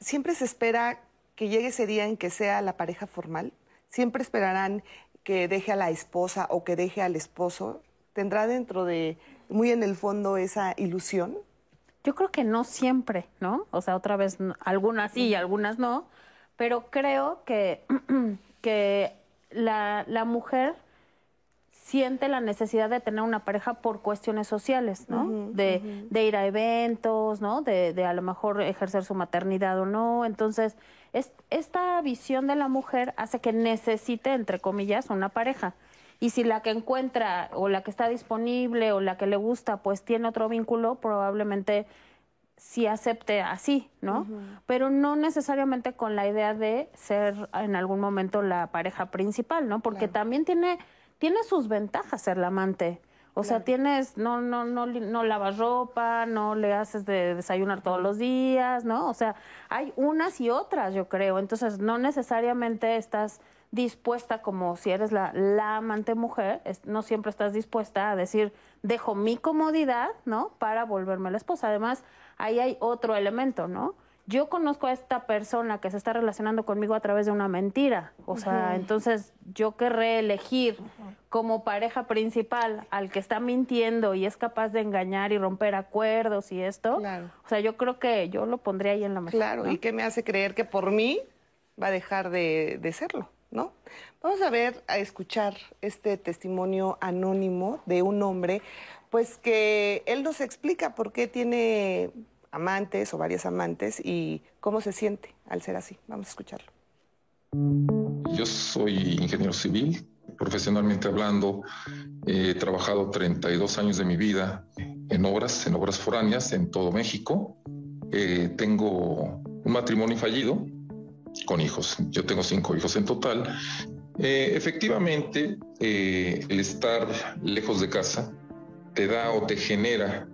siempre se espera que llegue ese día en que sea la pareja formal? ¿Siempre esperarán que deje a la esposa o que deje al esposo? ¿Tendrá dentro de, muy en el fondo, esa ilusión? Yo creo que no siempre, ¿no? O sea, otra vez, algunas sí y algunas no, pero creo que, <clears throat> que la, la mujer siente la necesidad de tener una pareja por cuestiones sociales, ¿no? de, de, ir a eventos, ¿no? De, de, a lo mejor ejercer su maternidad o no. Entonces, es, esta visión de la mujer hace que necesite, entre comillas, una pareja. Y si la que encuentra o la que está disponible o la que le gusta, pues tiene otro vínculo, probablemente sí acepte así, ¿no? Pero no necesariamente con la idea de ser en algún momento la pareja principal, ¿no? Porque también tiene, tiene sus ventajas ser la amante. O sea, tienes, no, no, no, no lavas ropa, no le haces de desayunar todos los días, ¿no? O sea, hay unas y otras, yo creo. Entonces, no necesariamente estás dispuesta, como si eres la, la amante mujer, no siempre estás dispuesta a decir, dejo mi comodidad, ¿no? Para volverme la esposa. Además, ahí hay otro elemento, ¿no? Yo conozco a esta persona que se está relacionando conmigo a través de una mentira. O sea, entonces yo querré elegir como pareja principal al que está mintiendo y es capaz de engañar y romper acuerdos y esto. O sea, yo creo que yo lo pondría ahí en la mesa. Claro, ¿y qué me hace creer que por mí va a dejar de, de serlo? ¿no? Vamos a ver, a escuchar este testimonio anónimo de un hombre, pues que él nos explica por qué tiene amantes o varias amantes y cómo se siente al ser así. Vamos a escucharlo. Yo soy ingeniero civil, profesionalmente hablando, he trabajado 32 años de mi vida en obras, en obras foráneas en todo México. Eh, tengo un matrimonio fallido, con hijos. Yo tengo cinco hijos en total. Eh, efectivamente, eh, el estar lejos de casa te da o te genera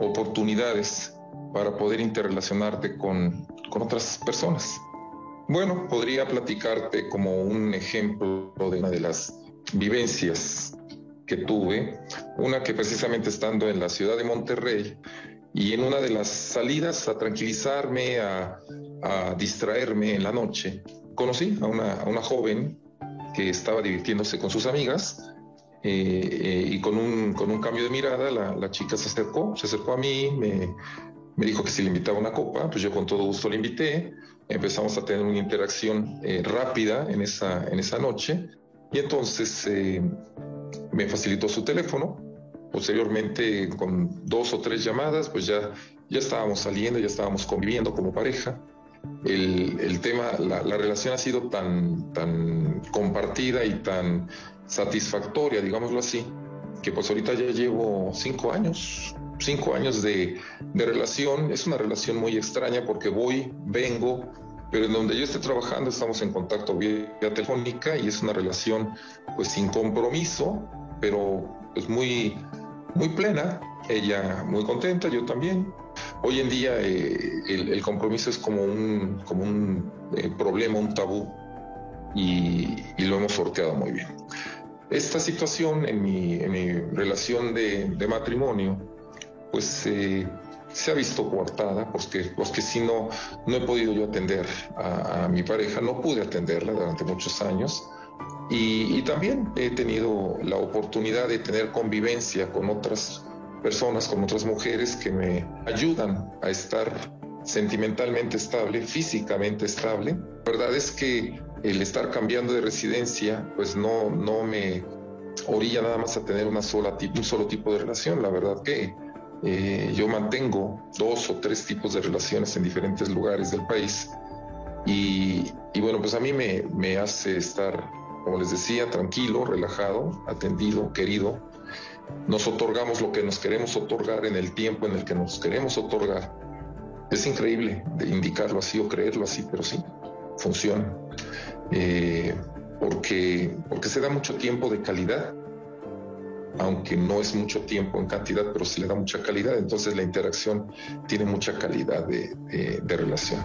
oportunidades para poder interrelacionarte con, con otras personas. Bueno, podría platicarte como un ejemplo de una de las vivencias que tuve, una que precisamente estando en la ciudad de Monterrey, y en una de las salidas a tranquilizarme, a, distraerme en la noche, conocí a una, joven que estaba divirtiéndose con sus amigas eh, eh, y con un, con un cambio de mirada la, chica se acercó, se acercó a mí, me, dijo que si le invitaba una copa, pues yo con todo gusto le invité, empezamos a tener una interacción eh, rápida en esa, en esa noche. Y entonces me facilitó su teléfono, Posteriormente, con dos o tres llamadas, pues ya, ya estábamos saliendo, ya estábamos conviviendo como pareja. El, el tema, la, la, relación ha sido tan, tan compartida y tan satisfactoria, digámoslo así, que pues ahorita ya llevo cinco años, cinco años de, de relación. Es una relación muy extraña porque voy, vengo, pero en donde yo esté trabajando estamos en contacto vía telefónica y es una relación pues sin compromiso, pero pues muy muy plena, ella muy contenta, yo también. Hoy en día eh, el, compromiso es como un, como un eh, problema, un tabú, y, lo hemos sorteado muy bien. Esta situación en mi, relación de, matrimonio, pues eh, se ha visto coartada, porque, porque si no, no he podido yo atender a, a mi pareja, no pude atenderla durante muchos años y, también he tenido la oportunidad de tener convivencia con otras personas, con otras mujeres que me ayudan a estar sentimentalmente estable, físicamente estable. La verdad es que el estar cambiando de residencia, pues no, no me orilla nada más a tener una sola, un solo tipo de relación. La verdad que eh, yo mantengo dos o tres tipos de relaciones en diferentes lugares del país. Y, y bueno, pues a mí me, me hace estar como les decía, tranquilo, relajado, atendido, querido. Nos otorgamos lo que nos queremos otorgar en el tiempo en el que nos queremos otorgar. Es increíble indicarlo así o creerlo así, pero sí, funciona. Eh, porque, porque se da mucho tiempo de calidad. aunque no es mucho tiempo en cantidad, pero sí le da mucha calidad. Entonces la interacción tiene mucha calidad de, de relación.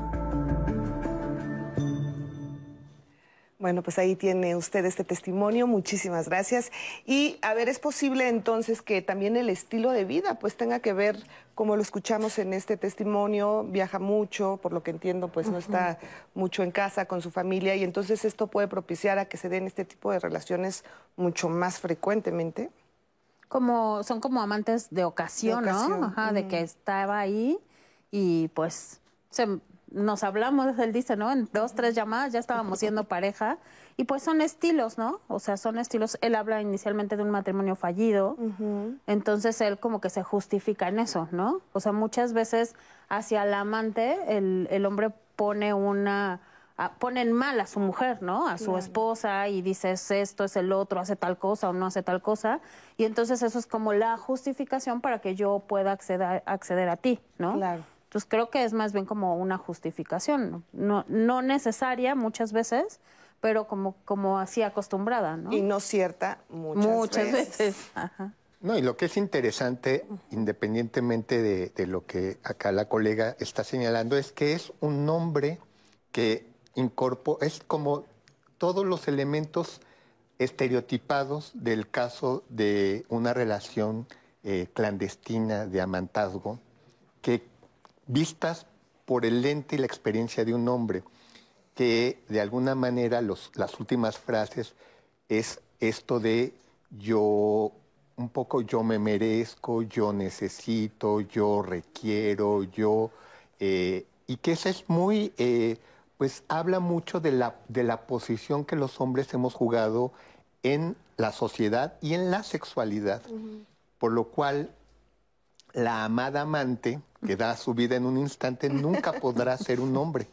Bueno, pues ahí tiene usted este testimonio, muchísimas gracias. Y a ver, ¿es posible entonces que también el estilo de vida pues tenga que ver, como lo escuchamos en este testimonio, viaja mucho, por lo que entiendo pues no está mucho en casa con su familia y entonces esto puede propiciar a que se den este tipo de relaciones mucho más frecuentemente? Como, son como amantes de ocasión, ¿no? Ajá, de que estaba ahí y pues se nos hablamos, él dice, ¿no? En dos, tres llamadas ya estábamos siendo pareja. Y pues son estilos, ¿no? O sea, son estilos. Él habla inicialmente de un matrimonio fallido. Entonces él como que se justifica en eso, ¿no? O sea, muchas veces hacia el amante el, el hombre pone una pone en mal a su mujer, ¿no? A su esposa y dice es esto, es el otro, hace tal cosa o no hace tal cosa. Y entonces eso es como la justificación para que yo pueda acceder, acceder a ti, ¿no? Claro. Entonces creo que es más bien como una justificación, no, no necesaria muchas veces, pero como, como así acostumbrada, ¿no? Y no cierta muchas, muchas veces. No, y lo que es interesante, independientemente de, de, lo que acá la colega está señalando, es que es un nombre que incorpora, es como todos los elementos estereotipados del caso de una relación eh, clandestina de amantazgo, vistas por el lente y la experiencia de un hombre, que de alguna manera los, las últimas frases es esto de yo, un poco yo me merezco, yo necesito, yo requiero, yo, eh, y que eso es muy, eh, pues habla mucho de la, de la posición que los hombres hemos jugado en la sociedad y en la sexualidad, por lo cual la amada amante, que da su vida en un instante, nunca podrá ser un hombre,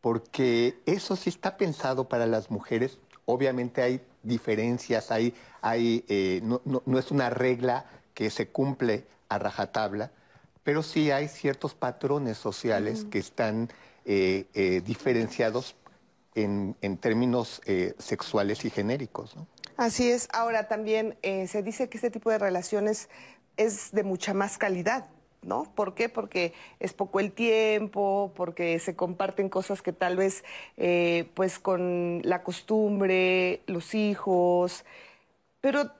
porque eso sí está pensado para las mujeres. Obviamente hay diferencias, hay, hay, eh, no, no, es una regla que se cumple a rajatabla, pero sí hay ciertos patrones sociales que están eh, eh, diferenciados en, en términos sexuales y genéricos. ¿no? Así es. Ahora también se dice que este tipo de relaciones es de mucha más calidad, ¿no? ¿Por qué? Porque es poco el tiempo, porque se comparten cosas que tal vez, eh, pues con la costumbre, los hijos, pero,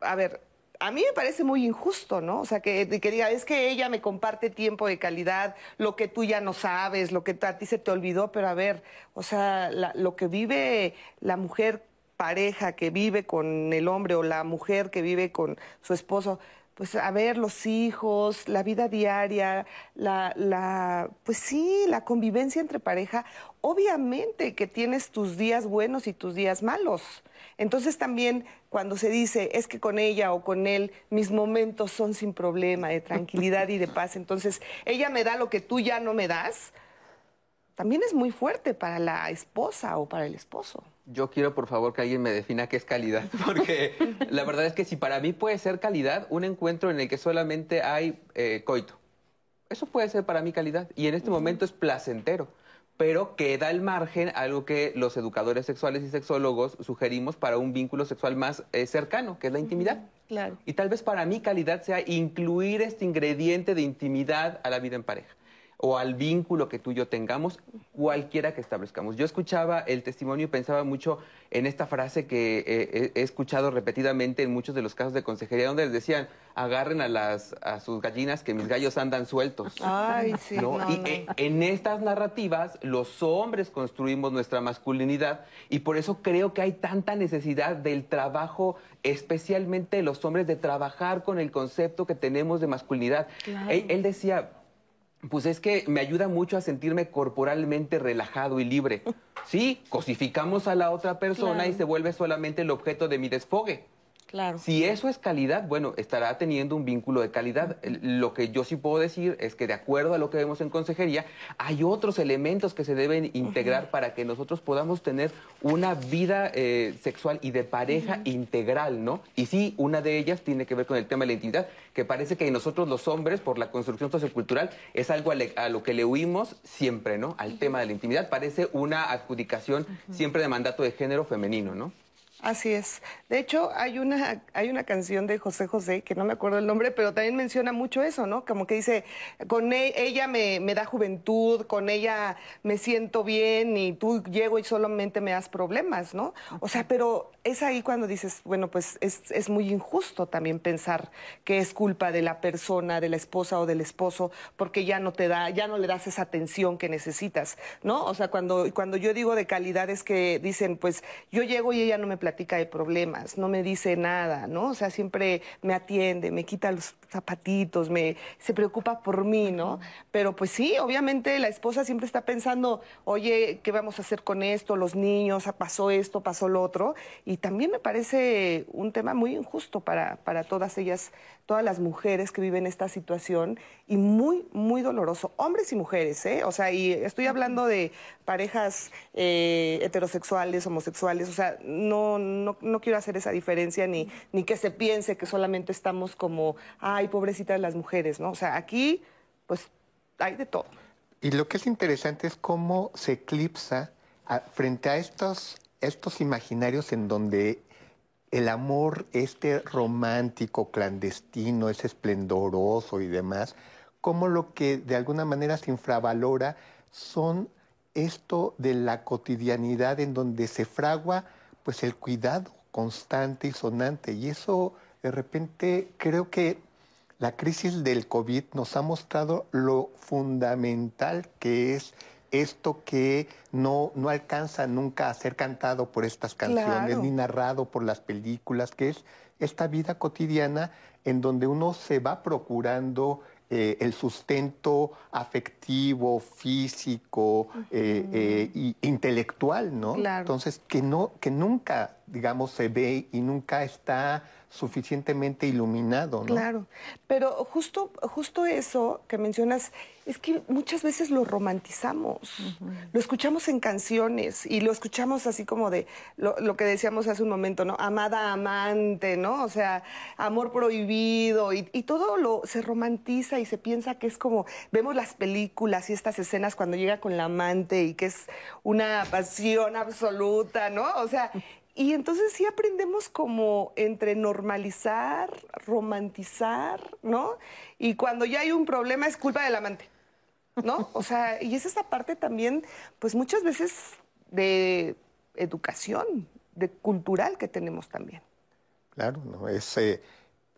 a ver, a mí me parece muy injusto, ¿no? O sea, que, que diga, es que ella me comparte tiempo de calidad, lo que tú ya no sabes, lo que a ti se te olvidó, pero a ver, o sea, lo que vive la mujer pareja que vive con el hombre o la mujer que vive con su esposo, pues a ver los hijos, la vida diaria, la, la, pues sí, la convivencia entre pareja, obviamente que tienes tus días buenos y tus días malos. Entonces también cuando se dice es que con ella o con él mis momentos son sin problema, de tranquilidad y de paz, entonces ella me da lo que tú ya no me das, también es muy fuerte para la esposa o para el esposo. Yo quiero, por favor, que alguien me defina qué es calidad, <laughs> porque la verdad es que si para mí puede ser calidad un encuentro en el que solamente hay eh, coito, eso puede ser para mí calidad y en este momento es placentero, pero queda el margen algo que los educadores sexuales y sexólogos sugerimos para un vínculo sexual más eh, cercano, que es la intimidad. Claro. Y tal vez para mí calidad sea incluir este ingrediente de intimidad a la vida en pareja o al vínculo que tú y yo tengamos, cualquiera que establezcamos. Yo escuchaba el testimonio y pensaba mucho en esta frase que eh, he escuchado repetidamente en muchos de los casos de consejería, donde les decían, agarren a, las, a sus gallinas que mis gallos andan sueltos. Ay, sí. y eh, en estas narrativas los hombres construimos nuestra masculinidad y por eso creo que hay tanta necesidad del trabajo, especialmente de los hombres, de trabajar con el concepto que tenemos de masculinidad. él decía, pues es que me ayuda mucho a sentirme corporalmente relajado y libre. <laughs> Sí, cosificamos a la otra persona y se vuelve solamente el objeto de mi desfogue. Si eso es calidad, bueno, estará teniendo un vínculo de calidad. Lo que yo sí puedo decir es que de acuerdo a lo que vemos en consejería, hay otros elementos que se deben integrar para que nosotros podamos tener una vida eh, sexual y de pareja integral, ¿no? Y sí, una de ellas tiene que ver con el tema de la intimidad, que parece que nosotros los hombres, por la construcción sociocultural, es algo a, lo que le huimos siempre, ¿no? Al tema de la intimidad. Parece una adjudicación siempre de mandato de género femenino, ¿no? Así es. De hecho, hay una, hay una canción de José José, que no me acuerdo el nombre, pero también menciona mucho eso, ¿no? Como que dice, con e- ella me, da juventud, con ella me siento bien y tú llego y solamente me das problemas, ¿no? O sea, pero es ahí cuando dices, bueno, pues es, es muy injusto también pensar que es culpa de la persona, de la esposa o del esposo, porque ya no te da, ya no le das esa atención que necesitas, ¿no? O sea, cuando, cuando yo digo de calidad es que dicen, pues yo llego y ella no me platica de problemas, no me dice nada, ¿no? O sea, siempre me atiende, me quita los zapatitos, me, se preocupa por mí, ¿no? Pero pues sí, obviamente la esposa siempre está pensando, oye, ¿qué vamos a hacer con esto? Los niños, ah, pasó esto, pasó lo otro. Y también me parece un tema muy injusto para, para todas ellas, todas las mujeres que viven esta situación y muy, muy doloroso. Hombres y mujeres, ¿eh? O sea, y estoy hablando de parejas eh, heterosexuales, homosexuales, o sea, no, no, quiero hacer esa diferencia ni, ni que se piense que solamente estamos como, ay, pobrecitas las mujeres, ¿no? O sea, aquí, pues, hay de todo. Y lo que es interesante es cómo se eclipsa frente a estos, estos imaginarios en donde el amor este romántico, clandestino, es esplendoroso y demás, como lo que de alguna manera se infravalora son esto de la cotidianidad en donde se fragua pues el cuidado constante y sonante y eso de repente creo que la crisis del COVID nos ha mostrado lo fundamental que es esto que no, no alcanza nunca a ser cantado por estas canciones Claro. ni narrado por las películas, que es esta vida cotidiana en donde uno se va procurando eh, el sustento afectivo, físico, eh, eh, y intelectual, ¿no? Claro. Entonces, que, no, que nunca, digamos, se ve y nunca está suficientemente iluminado, ¿no? Claro, pero justo, justo eso que mencionas, es que muchas veces lo romantizamos, lo escuchamos en canciones y lo escuchamos así como de lo, lo que decíamos hace un momento, ¿no? Amada amante, ¿no? O sea, amor prohibido y, y todo lo se romantiza y se piensa que es como, vemos las películas y estas escenas cuando llega con la amante y que es una pasión absoluta, ¿no? O sea, y entonces sí aprendemos como entre normalizar, romantizar, ¿no? Y cuando ya hay un problema es culpa del amante, ¿no? O sea, y es esa parte también, pues muchas veces de educación, de cultural que tenemos también. Claro, ¿no? Es,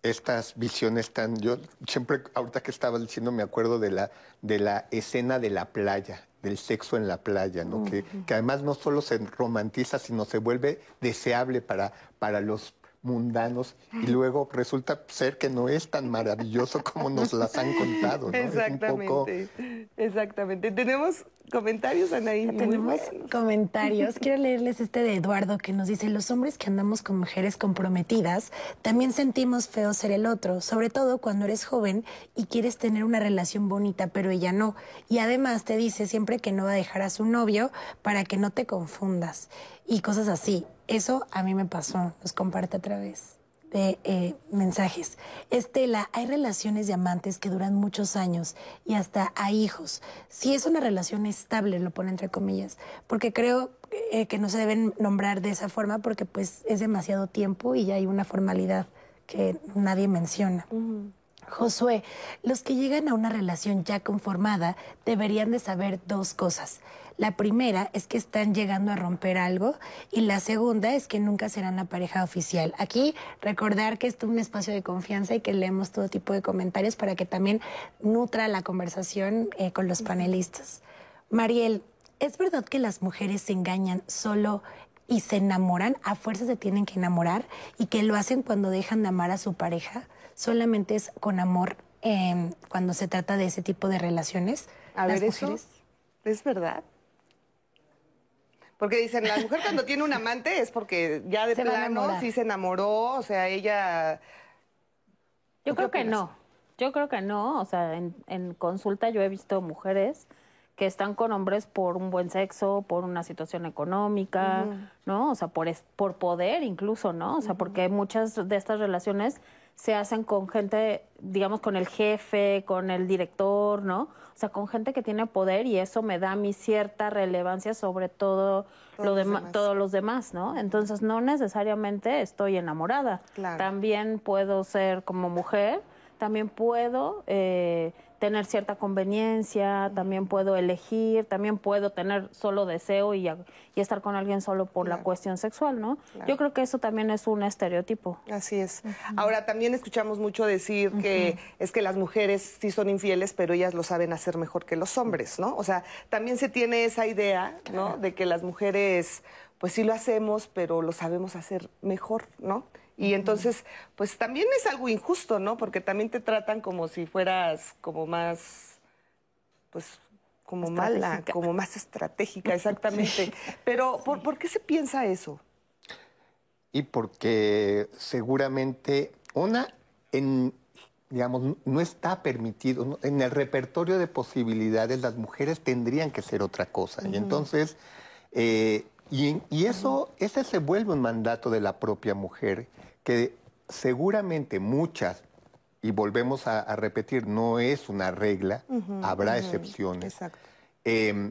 estas visiones tan... Yo siempre, ahorita que estabas diciendo, me acuerdo de la, de la escena de la playa, del sexo en la playa, ¿no? que, que además no solo se romantiza, sino se vuelve deseable para, para los mundanos y luego resulta ser que no es tan maravilloso como nos las han contado, ¿no? Es un poco- Exactamente, exactamente. Tenemos comentarios, Anaí. Tenemos comentarios. Quiero leerles este de Eduardo que nos dice, los hombres que andamos con mujeres comprometidas también sentimos feo ser el otro, sobre todo cuando eres joven y quieres tener una relación bonita, pero ella no. Y además te dice siempre que no va a dejar a su novio para que no te confundas y cosas así. Eso a mí me pasó, nos comparte a través de eh, mensajes. Estela, hay relaciones de amantes que duran muchos años y hasta hay hijos. Si es una relación estable, lo pone entre comillas, porque creo eh, que no se deben nombrar de esa forma porque pues es demasiado tiempo y ya hay una formalidad que nadie menciona. Josué, los que llegan a una relación ya conformada deberían de saber dos cosas. La primera es que están llegando a romper algo y la segunda es que nunca serán la pareja oficial. Aquí recordar que esto es un espacio de confianza y que leemos todo tipo de comentarios para que también nutra la conversación eh, con los panelistas. Mariel, ¿es verdad que las mujeres se engañan solo y se enamoran? ¿A fuerza se tienen que enamorar? ¿Y que lo hacen cuando dejan de amar a su pareja? ¿Solamente es con amor eh, cuando se trata de ese tipo de relaciones? A las ver, eso mujeres? es verdad. Porque dicen, la mujer cuando tiene un amante es porque ya de Se plano sí se enamoró, o sea, ella... Yo ¿Tú qué creo que no. Yo creo que no. O sea, en, en consulta yo he visto mujeres que están con hombres por un buen sexo, por una situación económica, ¿no? O sea, por, es- por poder incluso, ¿no? O sea, porque muchas de estas relaciones se hacen con gente, digamos, con el jefe, con el director, ¿no? O sea, con gente que tiene poder y eso me da mí cierta relevancia sobre todo Todos lo demás. todos los demás, ¿no? Entonces no necesariamente estoy enamorada. Claro. También puedo ser como mujer, también puedo eh, tener cierta conveniencia, también puedo elegir, también puedo tener solo deseo y, y estar con alguien solo por la cuestión sexual, ¿no? Claro. Yo creo que eso también es un estereotipo. Así es. Ahora, también escuchamos mucho decir que es que las mujeres sí son infieles, pero ellas lo saben hacer mejor que los hombres, ¿no? O sea, también se tiene esa idea, ¿no? De que las mujeres, pues sí lo hacemos, pero lo sabemos hacer mejor, ¿no? Y entonces, pues también es algo injusto, ¿no? Porque también te tratan como si fueras como más, pues, como mala, como más estratégica, <laughs> exactamente. Pero, ¿por, ¿por qué se piensa eso? Y porque seguramente, una, en, digamos, no está permitido, ¿no? en el repertorio de posibilidades las mujeres tendrían que ser otra cosa. Y entonces, eh, y, y eso, ese se vuelve un mandato de la propia mujer, que seguramente muchas, y volvemos a, a repetir, no es una regla, habrá excepciones. Exacto. Eh,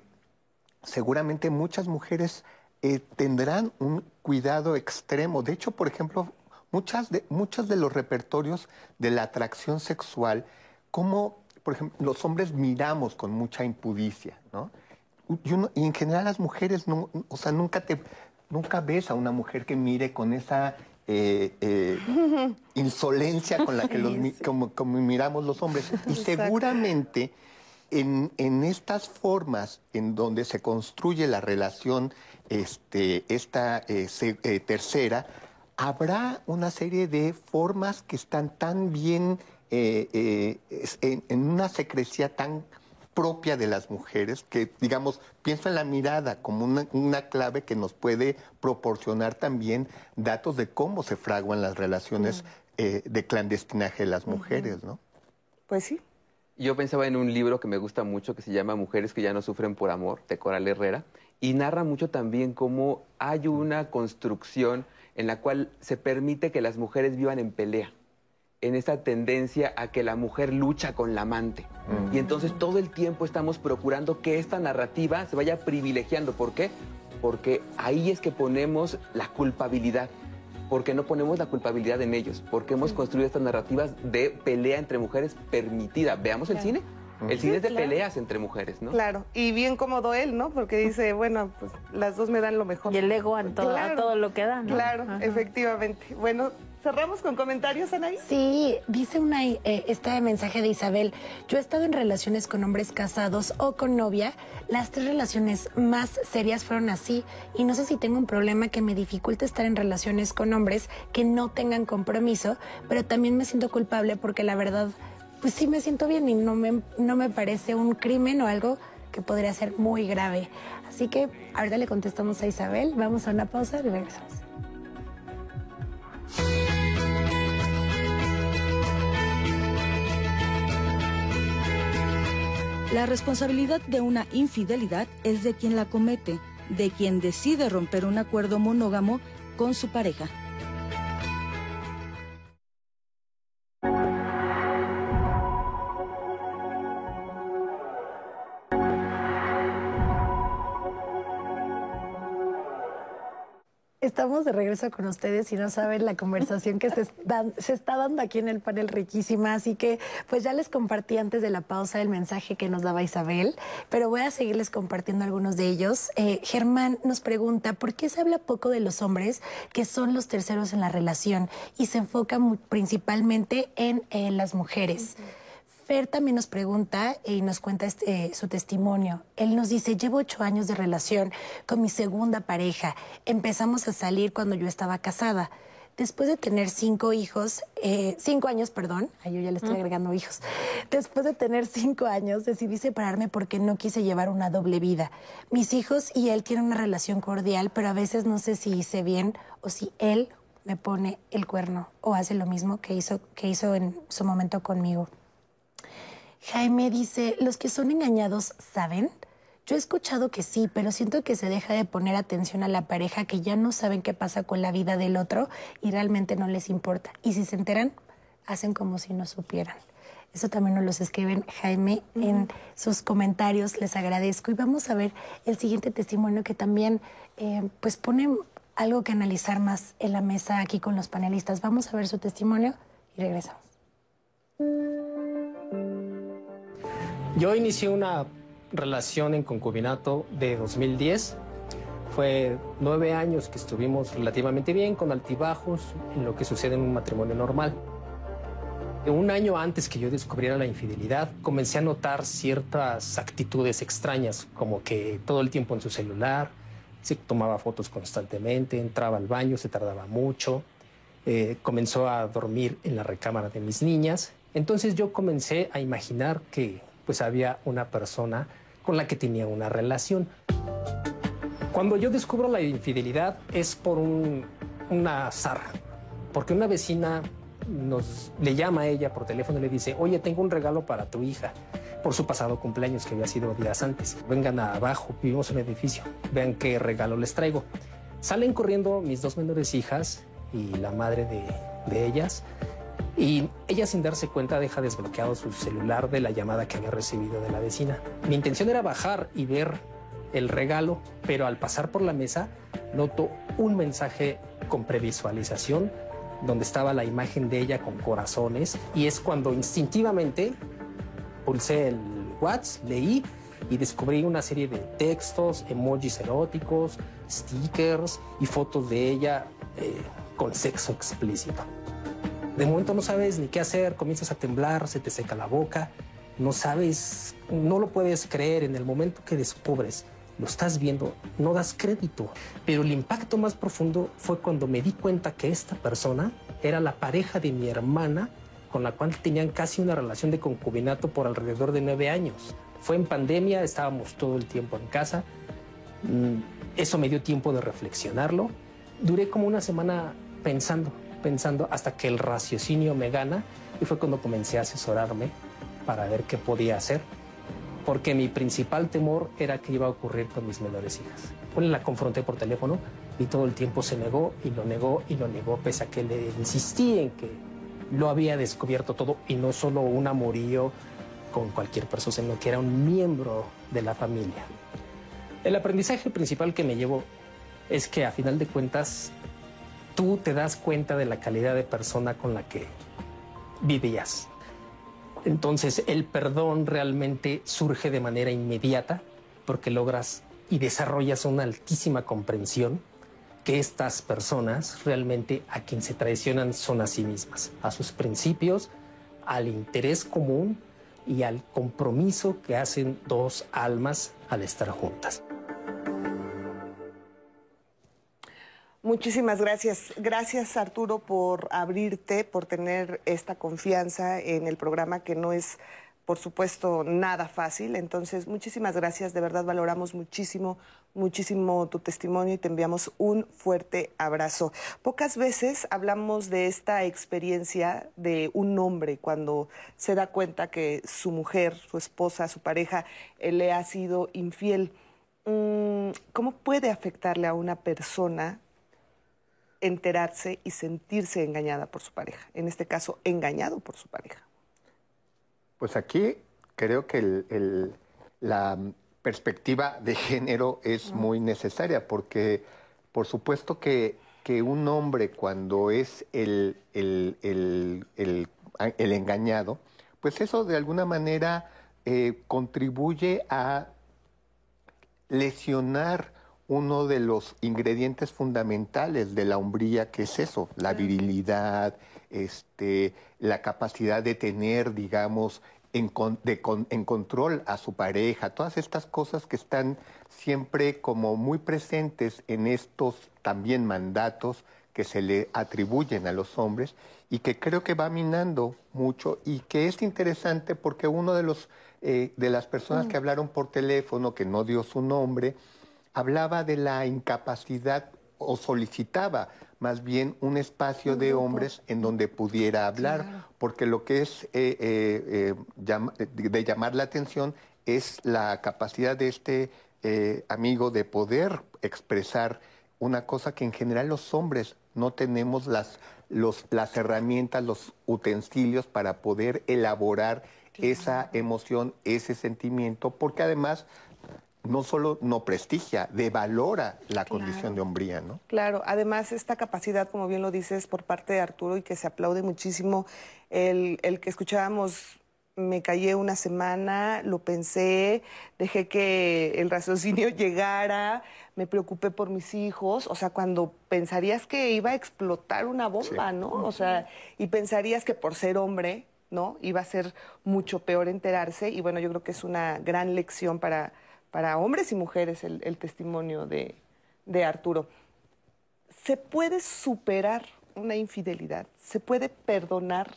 seguramente muchas mujeres eh, tendrán un cuidado extremo. De hecho, por ejemplo, muchas de, muchos de los repertorios de la atracción sexual, como, por ejemplo, los hombres miramos con mucha impudicia, ¿no? Y, en general las mujeres, no, o sea, nunca te, nunca ves a una mujer que mire con esa eh, eh, insolencia con la que los, <laughs> como, como miramos los hombres. Y Exacto. seguramente en, en estas formas en donde se construye la relación este, esta eh, se- tercera, habrá una serie de formas que están tan bien en, en una secrecía tan propia de las mujeres, que digamos, pienso en la mirada como una, una clave que nos puede proporcionar también datos de cómo se fraguan las relaciones eh, de clandestinaje de las mujeres, ¿no? Pues sí. Yo pensaba en un libro que me gusta mucho que se llama Mujeres que ya no sufren por amor, de Coral Herrera, y narra mucho también cómo hay una construcción en la cual se permite que las mujeres vivan en pelea, en esta tendencia a que la mujer lucha con la amante. Y entonces todo el tiempo estamos procurando que esta narrativa se vaya privilegiando. ¿Por qué? Porque ahí es que ponemos la culpabilidad. Porque no ponemos la culpabilidad en ellos. Porque hemos construido estas narrativas de pelea entre mujeres permitida. Veamos el cine. El cine es de peleas entre mujeres, ¿no? Claro, y bien cómodo él, ¿no? Porque dice, bueno, pues las dos me dan lo mejor. Y el ego a todo, a todo lo que da, ¿no? Claro, Ajá. efectivamente. Bueno, cerramos con comentarios, Anaí. Sí, dice una, eh, este mensaje de Isabel. Yo he estado en relaciones con hombres casados o con novia. Las tres relaciones más serias fueron así. Y no sé si tengo un problema que me dificulta estar en relaciones con hombres que no tengan compromiso, pero también me siento culpable porque la verdad, pues sí me siento bien y no me, no me parece un crimen o algo que podría ser muy grave. Así que ahorita le contestamos a Isabel. Vamos a una pausa y regresamos. La responsabilidad de una infidelidad es de quien la comete, de quien decide romper un acuerdo monógamo con su pareja. Estamos de regreso con ustedes y no saben la conversación que se, está dando aquí en el panel riquísima, así que pues ya les compartí antes de la pausa el mensaje que nos daba Isabel, pero voy a seguirles compartiendo algunos de ellos. Eh, Germán nos pregunta, ¿por qué se habla poco de los hombres que son los terceros en la relación y se enfoca principalmente en las mujeres? Fer también nos pregunta y nos cuenta este, eh, su testimonio. Él nos dice, llevo ocho años de relación con mi segunda pareja. Empezamos a salir cuando yo estaba casada. Después de tener cinco hijos, eh, cinco años, perdón, ay, yo ya le estoy agregando hijos. Después de tener cinco años, decidí separarme porque no quise llevar una doble vida. Mis hijos y él tienen una relación cordial, pero a veces no sé si hice bien o si él me pone el cuerno o hace lo mismo que hizo, que hizo en su momento conmigo. Jaime dice, ¿los que son engañados saben? Yo he escuchado que sí, pero siento que se deja de poner atención a la pareja que ya no saben qué pasa con la vida del otro y realmente no les importa. Y si se enteran, hacen como si no supieran. Eso también nos lo escriben Jaime en sus comentarios, les agradezco. Y vamos a ver el siguiente testimonio que también eh, pues pone algo que analizar más en la mesa aquí con los panelistas. Vamos a ver su testimonio y regresamos. Yo inicié una relación en concubinato de 2010. Fue nueve años que estuvimos relativamente bien, con altibajos, en lo que sucede en un matrimonio normal. Un año antes que yo descubriera la infidelidad, comencé a notar ciertas actitudes extrañas, como que todo el tiempo en su celular, se tomaba fotos constantemente, entraba al baño, se tardaba mucho, eh, comenzó a dormir en la recámara de mis niñas. Entonces yo comencé a imaginar que pues había una persona con la que tenía una relación. Cuando yo descubro la infidelidad es por un, una azar, porque una vecina nos, le llama a ella por teléfono y le dice, oye, tengo un regalo para tu hija por su pasado cumpleaños que había sido días antes. Vengan abajo, vivimos en un edificio, vean qué regalo les traigo. Salen corriendo mis dos menores hijas y la madre de ellas y ella sin darse cuenta deja desbloqueado su celular de la llamada que había recibido de la vecina. Mi intención era bajar y ver el regalo, pero al pasar por la mesa noto un mensaje con previsualización donde estaba la imagen de ella con corazones y es cuando instintivamente pulsé el WhatsApp, leí y descubrí una serie de textos, emojis eróticos, stickers y fotos de ella eh, con sexo explícito. De momento no sabes ni qué hacer, comienzas a temblar, se te seca la boca, no sabes, no lo puedes creer en el momento que descubres lo estás viendo, no das crédito. Pero el impacto más profundo fue cuando me di cuenta que esta persona era la pareja de mi hermana con la cual tenían casi una relación de concubinato por alrededor de nueve años. Fue en pandemia, estábamos todo el tiempo en casa. Mm, eso me dio tiempo de reflexionarlo. Duré como una semana pensando, pensando, hasta que el raciocinio me gana y fue cuando comencé a asesorarme para ver qué podía hacer porque mi principal temor era que iba a ocurrir con mis menores hijas. Pues la confronté por teléfono y todo el tiempo se negó y lo negó y lo negó, pese a que le insistí en que lo había descubierto todo y no solo un amorío con cualquier persona, sino que era un miembro de la familia. El aprendizaje principal que me llevo es que a final de cuentas tú te das cuenta de la calidad de persona con la que vivías. Entonces el perdón realmente surge de manera inmediata porque logras y desarrollas una altísima comprensión que estas personas realmente a quien se traicionan son a sí mismas, a sus principios, al interés común y al compromiso que hacen dos almas al estar juntas. Muchísimas gracias. Gracias Arturo por abrirte, por tener esta confianza en el programa que no es, por supuesto, nada fácil. Entonces, muchísimas gracias. De verdad valoramos muchísimo, muchísimo tu testimonio y te enviamos un fuerte abrazo. Pocas veces hablamos de esta experiencia de un hombre cuando se da cuenta que su mujer, su esposa, su pareja eh, le ha sido infiel. Mm, ¿Cómo puede afectarle a una persona enterarse y sentirse engañada por su pareja, en este caso engañado por su pareja. Pues aquí creo que la perspectiva de género es muy necesaria porque por supuesto que, un hombre cuando es el, el, engañado, pues eso de alguna manera eh, contribuye a lesionar uno de los ingredientes fundamentales de la hombría, que es eso, la virilidad, este, la capacidad de tener, digamos, en, en, control a su pareja, todas estas cosas que están siempre como muy presentes en estos también mandatos que se le atribuyen a los hombres y que creo que va minando mucho y que es interesante porque uno de los eh, de las personas mm. que hablaron por teléfono que no dio su nombre hablaba de la incapacidad o solicitaba más bien un espacio de hombres en donde pudiera hablar, porque lo que es eh, eh, eh, de llamar la atención es la capacidad de este amigo de poder expresar una cosa que en general los hombres no tenemos las, los, las herramientas, los utensilios para poder elaborar esa emoción, ese sentimiento, porque además no solo no prestigia, devalora la condición de hombría, ¿no? Claro, además esta capacidad, como bien lo dices, por parte de Arturo y que se aplaude muchísimo, el, el que escuchábamos me callé una semana, lo pensé, dejé que el raciocinio <laughs> llegara, me preocupé por mis hijos, o sea, cuando pensarías que iba a explotar una bomba, ¿no? O sea, y pensarías que por ser hombre, ¿no? Iba a ser mucho peor enterarse y bueno, yo creo que es una gran lección para, para hombres y mujeres el, el testimonio de, de Arturo. ¿Se puede superar una infidelidad? ¿Se puede perdonar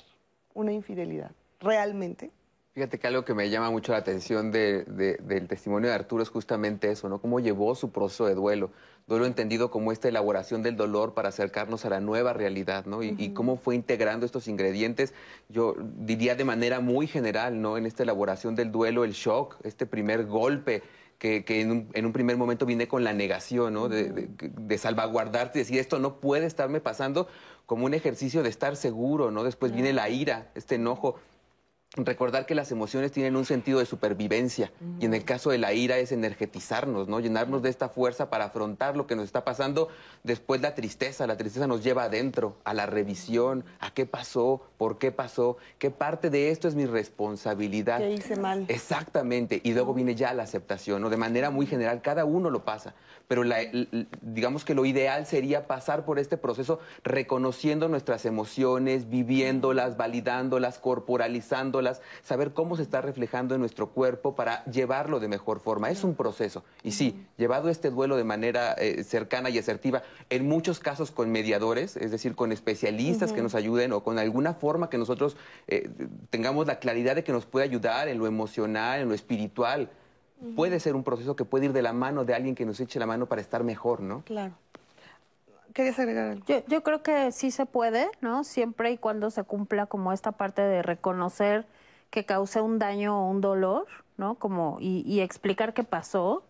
una infidelidad? ¿Realmente? Fíjate que algo que me llama mucho la atención de- de- del testimonio de Arturo es justamente eso, ¿no? Cómo llevó su proceso de duelo. Duelo entendido como esta elaboración del dolor para acercarnos a la nueva realidad, ¿no? Y, y cómo fue integrando estos ingredientes, yo diría de manera muy general, ¿no? En esta elaboración del duelo, el shock, este primer golpe, que, que en, un, en un primer momento viene con la negación, ¿no? De, de- de salvaguardarte y decir, esto no puede estarme pasando, como un ejercicio de estar seguro, ¿no? Después viene la ira, este enojo. Recordar que las emociones tienen un sentido de supervivencia y en el caso de la ira es energetizarnos, ¿no? Llenarnos de esta fuerza para afrontar lo que nos está pasando. Después la tristeza, la tristeza nos lleva adentro, a la revisión, a qué pasó, por qué pasó, qué parte de esto es mi responsabilidad. ¿Qué hice mal? Exactamente, y luego viene ya la aceptación, ¿no? De manera muy general, cada uno lo pasa, pero la- digamos que lo ideal sería pasar por este proceso reconociendo nuestras emociones, viviéndolas, validándolas, corporalizándolas, saber cómo se está reflejando en nuestro cuerpo para llevarlo de mejor forma. Es un proceso, y sí, llevado este duelo de manera eh, cercana y asertiva, en muchos casos con mediadores, es decir, con especialistas que nos ayuden o con alguna forma que nosotros eh, tengamos la claridad de que nos puede ayudar en lo emocional, en lo espiritual. Puede ser un proceso que puede ir de la mano de alguien que nos eche la mano para estar mejor, ¿no? Claro. ¿Querías agregar algo? Yo, yo creo que sí se puede, ¿no? Siempre y cuando se cumpla como esta parte de reconocer que causé un daño o un dolor, ¿no? Como, y, y explicar qué pasó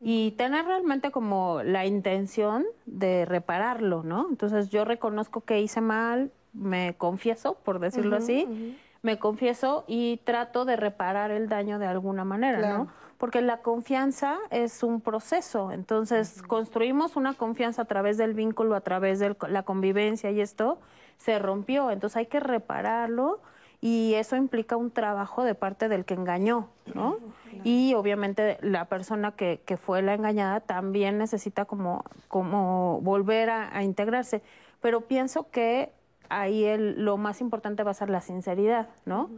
y tener realmente como la intención de repararlo, ¿no? Entonces yo reconozco que hice mal, me confieso, por decirlo así, me confieso y trato de reparar el daño de alguna manera, Claro. ¿no? Porque la confianza es un proceso, entonces construimos una confianza a través del vínculo, a través de la convivencia y esto se rompió, entonces hay que repararlo y eso implica un trabajo de parte del que engañó, ¿no? Y obviamente la persona que, que fue la engañada también necesita como, como volver a, a integrarse, pero pienso que ahí el, lo más importante va a ser la sinceridad, ¿no?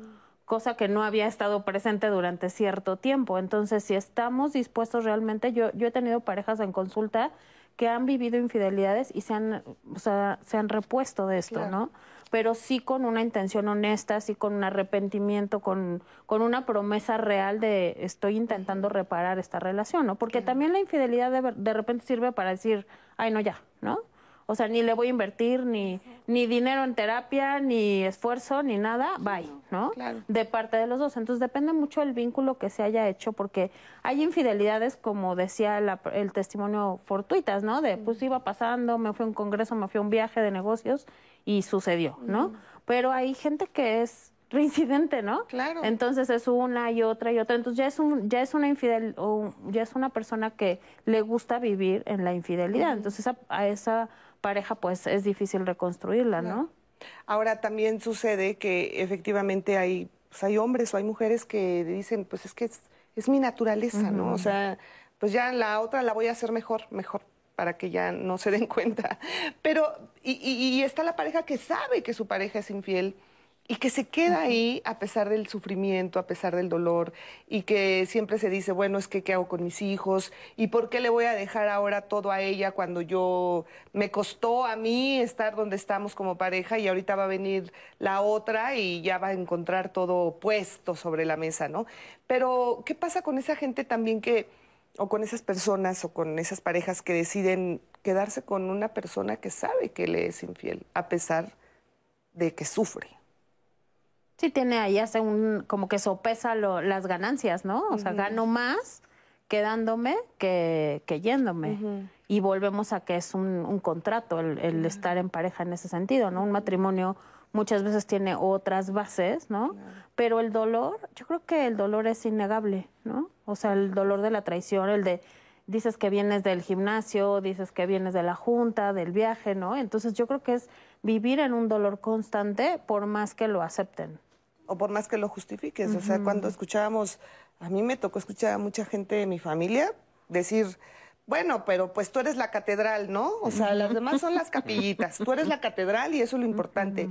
cosa que no había estado presente durante cierto tiempo. Entonces, si estamos dispuestos realmente, yo, yo he tenido parejas en consulta que han vivido infidelidades y se han, o sea, se han repuesto de esto, Claro. ¿no? Pero sí con una intención honesta, sí con un arrepentimiento, con, con una promesa real de estoy intentando reparar esta relación, ¿no? Porque también la infidelidad de, de repente sirve para decir, ay, no, ya, ¿no? O sea, ni le voy a invertir ni, ni dinero en terapia, ni esfuerzo, ni nada, bye, ¿no? De parte de los dos. Entonces depende mucho del vínculo que se haya hecho, porque hay infidelidades, como decía la- el testimonio fortuitas, ¿no? De pues iba pasando, me fui a un congreso, me fui a un viaje de negocios y sucedió, ¿no? Pero hay gente que es reincidente, ¿no? Claro. Entonces es una y otra y otra. Entonces ya es un, ya es una infidel, o ya es una persona que le gusta vivir en la infidelidad. Entonces a, a esa pareja pues es difícil reconstruirla, ¿no? Ahora también sucede que efectivamente hay, pues, hay hombres o hay mujeres que dicen, pues es que es, es mi naturaleza, ¿no? O sea, pues ya la otra la voy a hacer mejor, mejor para que ya no se den <laughs> cuenta. Pero, y, y- y está la pareja que sabe que su pareja es infiel y que se queda ahí a pesar del sufrimiento, a pesar del dolor, y que siempre se dice, bueno, es que ¿qué hago con mis hijos? ¿Y por qué le voy a dejar ahora todo a ella cuando yo me costó a mí estar donde estamos como pareja y ahorita va a venir la otra y ya va a encontrar todo puesto sobre la mesa, ¿no? Pero, ¿qué pasa con esa gente también que, o con esas personas o con esas parejas que deciden quedarse con una persona que sabe que le es infiel, a pesar de que sufre? Sí tiene ahí hace un, como que sopesa lo- las ganancias, ¿no? O sea, gano más quedándome que, que yéndome. Y volvemos a que es un, un contrato el, el estar en pareja en ese sentido, ¿no? Un matrimonio muchas veces tiene otras bases, ¿no? Pero el dolor, yo creo que el dolor es innegable, ¿no? O sea, el dolor de la traición, el de dices que vienes del gimnasio, dices que vienes de la junta, del viaje, ¿no? Entonces yo creo que es vivir en un dolor constante por más que lo acepten. O por más que lo justifiques. O sea, cuando escuchábamos, a mí me tocó escuchar a mucha gente de mi familia decir, bueno, pero pues tú eres la catedral, ¿no? O sea, las demás son las capillitas. Tú eres la catedral y eso es lo importante.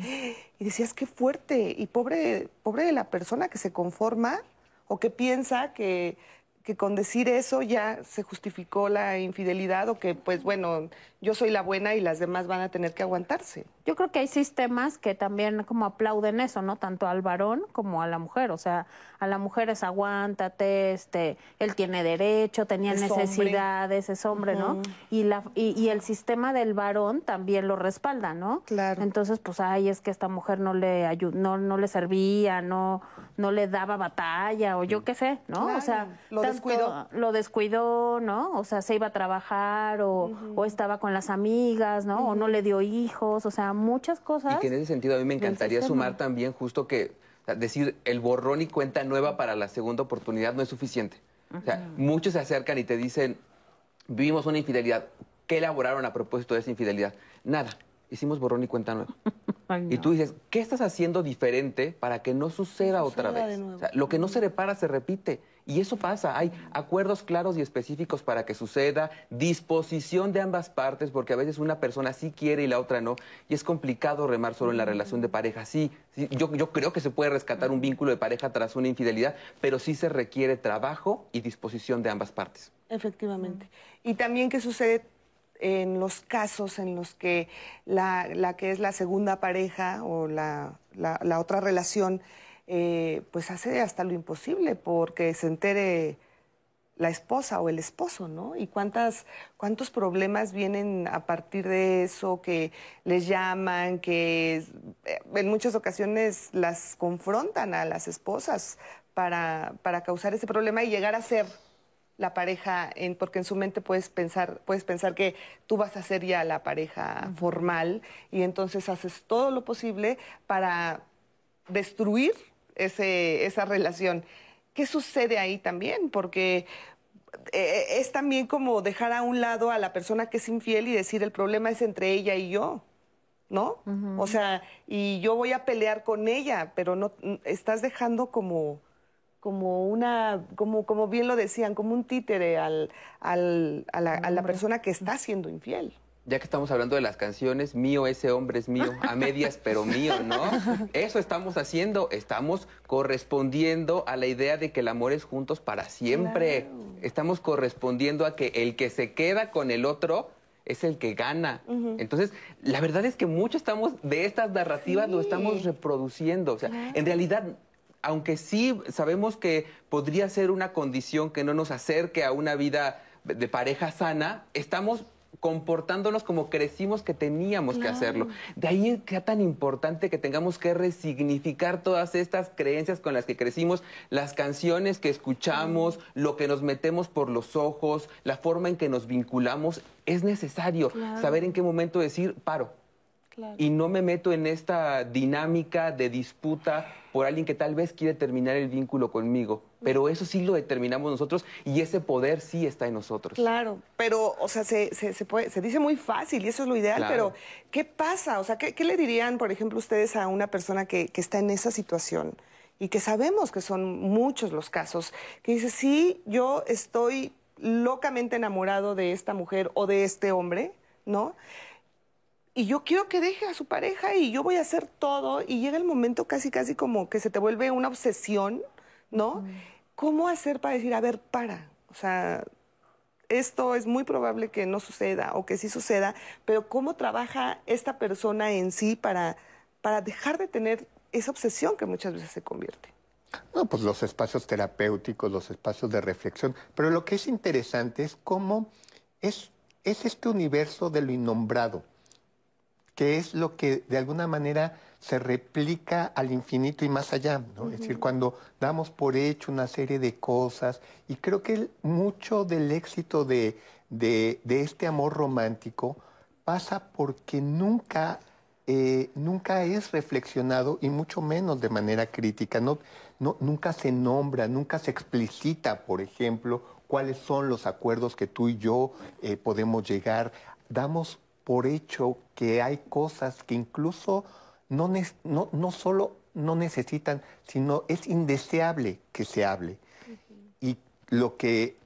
Y decías, qué fuerte. Y pobre, pobre de la persona que se conforma o que piensa que, que con decir eso ya se justificó la infidelidad o que, pues bueno, yo soy la buena y las demás van a tener que aguantarse. Yo creo que hay sistemas que también como aplauden eso, ¿no? Tanto al varón como a la mujer. O sea, a la mujer es aguántate, este, él tiene derecho, tenía Es hombre. necesidades, es hombre, ¿no? Y, la, y, y el sistema del varón también lo respalda, ¿no? Claro. Entonces, pues, ay, es que esta mujer no le no, no le servía, no, no le daba batalla, o yo qué sé, ¿no? Claro, O sea, lo descuidó. Lo descuidó, ¿no? O sea, se iba a trabajar, o, o estaba con las amigas, ¿no? O no le dio hijos, o sea, muchas cosas. Y que en ese sentido a mí me encantaría sumar también justo que decir el borrón y cuenta nueva para la segunda oportunidad no es suficiente. O sea, muchos se acercan y te dicen, vivimos una infidelidad. ¿Qué elaboraron a propósito de esa infidelidad? Nada. Hicimos borrón y cuenta nueva. <laughs> Y tú dices, ¿qué estás haciendo diferente para que no suceda otra suceda vez? O sea, lo que no se repara se repite. Y eso pasa. Hay acuerdos claros y específicos para que suceda, disposición de ambas partes, porque a veces una persona sí quiere y la otra no. Y es complicado remar solo en la relación de pareja. Sí, sí, yo, yo creo que se puede rescatar un vínculo de pareja tras una infidelidad, pero sí se requiere trabajo y disposición de ambas partes. Efectivamente. Y también qué sucede en los casos en los que la, que es la segunda pareja o la, la- otra relación, eh, pues hace hasta lo imposible porque se entere la esposa o el esposo, ¿no? Y cuántas, cuántos problemas vienen a partir de eso, que les llaman, que en muchas ocasiones las confrontan a las esposas para, para causar ese problema y llegar a ser la pareja, en, porque en su mente puedes pensar, puedes pensar que tú vas a ser ya la pareja formal y entonces haces todo lo posible para destruir ese, esa relación. ¿Qué sucede ahí también? Porque eh, es también como dejar a un lado a la persona que es infiel y decir el problema es entre ella y yo, ¿no? O sea, y yo voy a pelear con ella, pero no estás dejando como como una, como, como bien lo decían, como un títere al, al- a, la, a la persona que está siendo infiel. Ya que estamos hablando de las canciones, mío, ese hombre es mío, a medias, <laughs> pero mío, ¿no? Eso estamos haciendo, estamos correspondiendo a la idea de que el amor es juntos para siempre. Estamos correspondiendo a que el que se queda con el otro es el que gana. Entonces, la verdad es que mucho estamos de estas narrativas lo estamos reproduciendo. O sea, en realidad aunque sí sabemos que podría ser una condición que no nos acerque a una vida de pareja sana, estamos comportándonos como crecimos que teníamos que hacerlo. De ahí que sea tan importante que tengamos que resignificar todas estas creencias con las que crecimos, las canciones que escuchamos, lo que nos metemos por los ojos, la forma en que nos vinculamos. Es necesario saber en qué momento decir paro y no me meto en esta dinámica de disputa por alguien que tal vez quiere terminar el vínculo conmigo. Pero eso sí lo determinamos nosotros y ese poder sí está en nosotros. Claro, pero, o sea, se, se, se puede- se dice muy fácil y eso es lo ideal, Claro. pero ¿qué pasa? O sea, ¿qué, qué le dirían, por ejemplo, ustedes a una persona que, que está en esa situación y que sabemos que son muchos los casos, que dice, sí, yo estoy locamente enamorado de esta mujer o de este hombre, ¿no? Y yo quiero que deje a su pareja y yo voy a hacer todo y llega el momento casi casi como que se te vuelve una obsesión, ¿no? ¿Cómo hacer para decir, a ver, para? O sea, esto es muy probable que no suceda o que sí suceda, pero ¿cómo trabaja esta persona en sí para, para dejar de tener esa obsesión que muchas veces se convierte? No, pues los espacios terapéuticos, los espacios de reflexión. Pero lo que es interesante es cómo es, es este universo de lo innombrado. Que es lo que de alguna manera se replica al infinito y más allá, ¿no? Es decir, cuando damos por hecho una serie de cosas, y creo que mucho del éxito de, de, este amor romántico pasa porque nunca, eh, nunca es reflexionado y mucho menos de manera crítica, no, no, nunca se nombra, nunca se explicita, por ejemplo, cuáles son los acuerdos que tú y yo eh, podemos llegar. Damos por hecho que hay cosas que incluso no, no, no solo no necesitan, sino es indeseable que se hable. Y lo que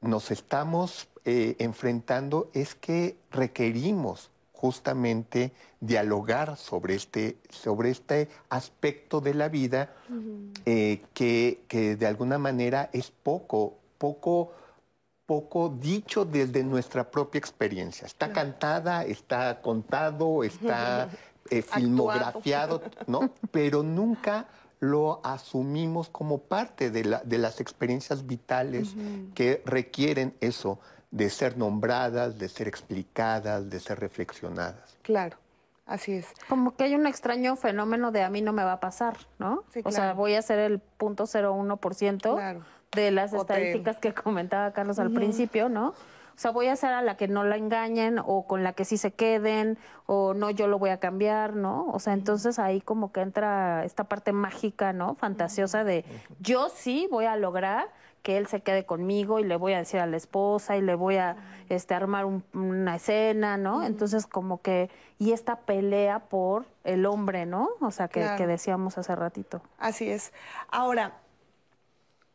nos estamos eh, enfrentando es que requerimos justamente dialogar sobre este, sobre este aspecto de la vida eh, que, que, de alguna manera es poco, poco, poco dicho desde nuestra propia experiencia. Está cantada, está contado, está eh, filmografiado, ¿no? Pero nunca lo asumimos como parte de, la, de las experiencias vitales que requieren eso, de ser nombradas, de ser explicadas, de ser reflexionadas. Claro. Así es. Como que hay un extraño fenómeno de a mí no me va a pasar, ¿no? O sea, voy a ser el punto claro. De las estadísticas que comentaba Carlos al principio, ¿no? O sea, voy a ser a la que no la engañen o con la que sí se queden o no, yo lo voy a cambiar, ¿no? O sea, entonces ahí como que entra esta parte mágica, ¿no? Fantasiosa de yo sí voy a lograr que él se quede conmigo y le voy a decir a la esposa y le voy a este, armar una escena, ¿no? Entonces como que, y esta pelea por el hombre, ¿no? O sea, que, que decíamos hace ratito. Así es. Ahora,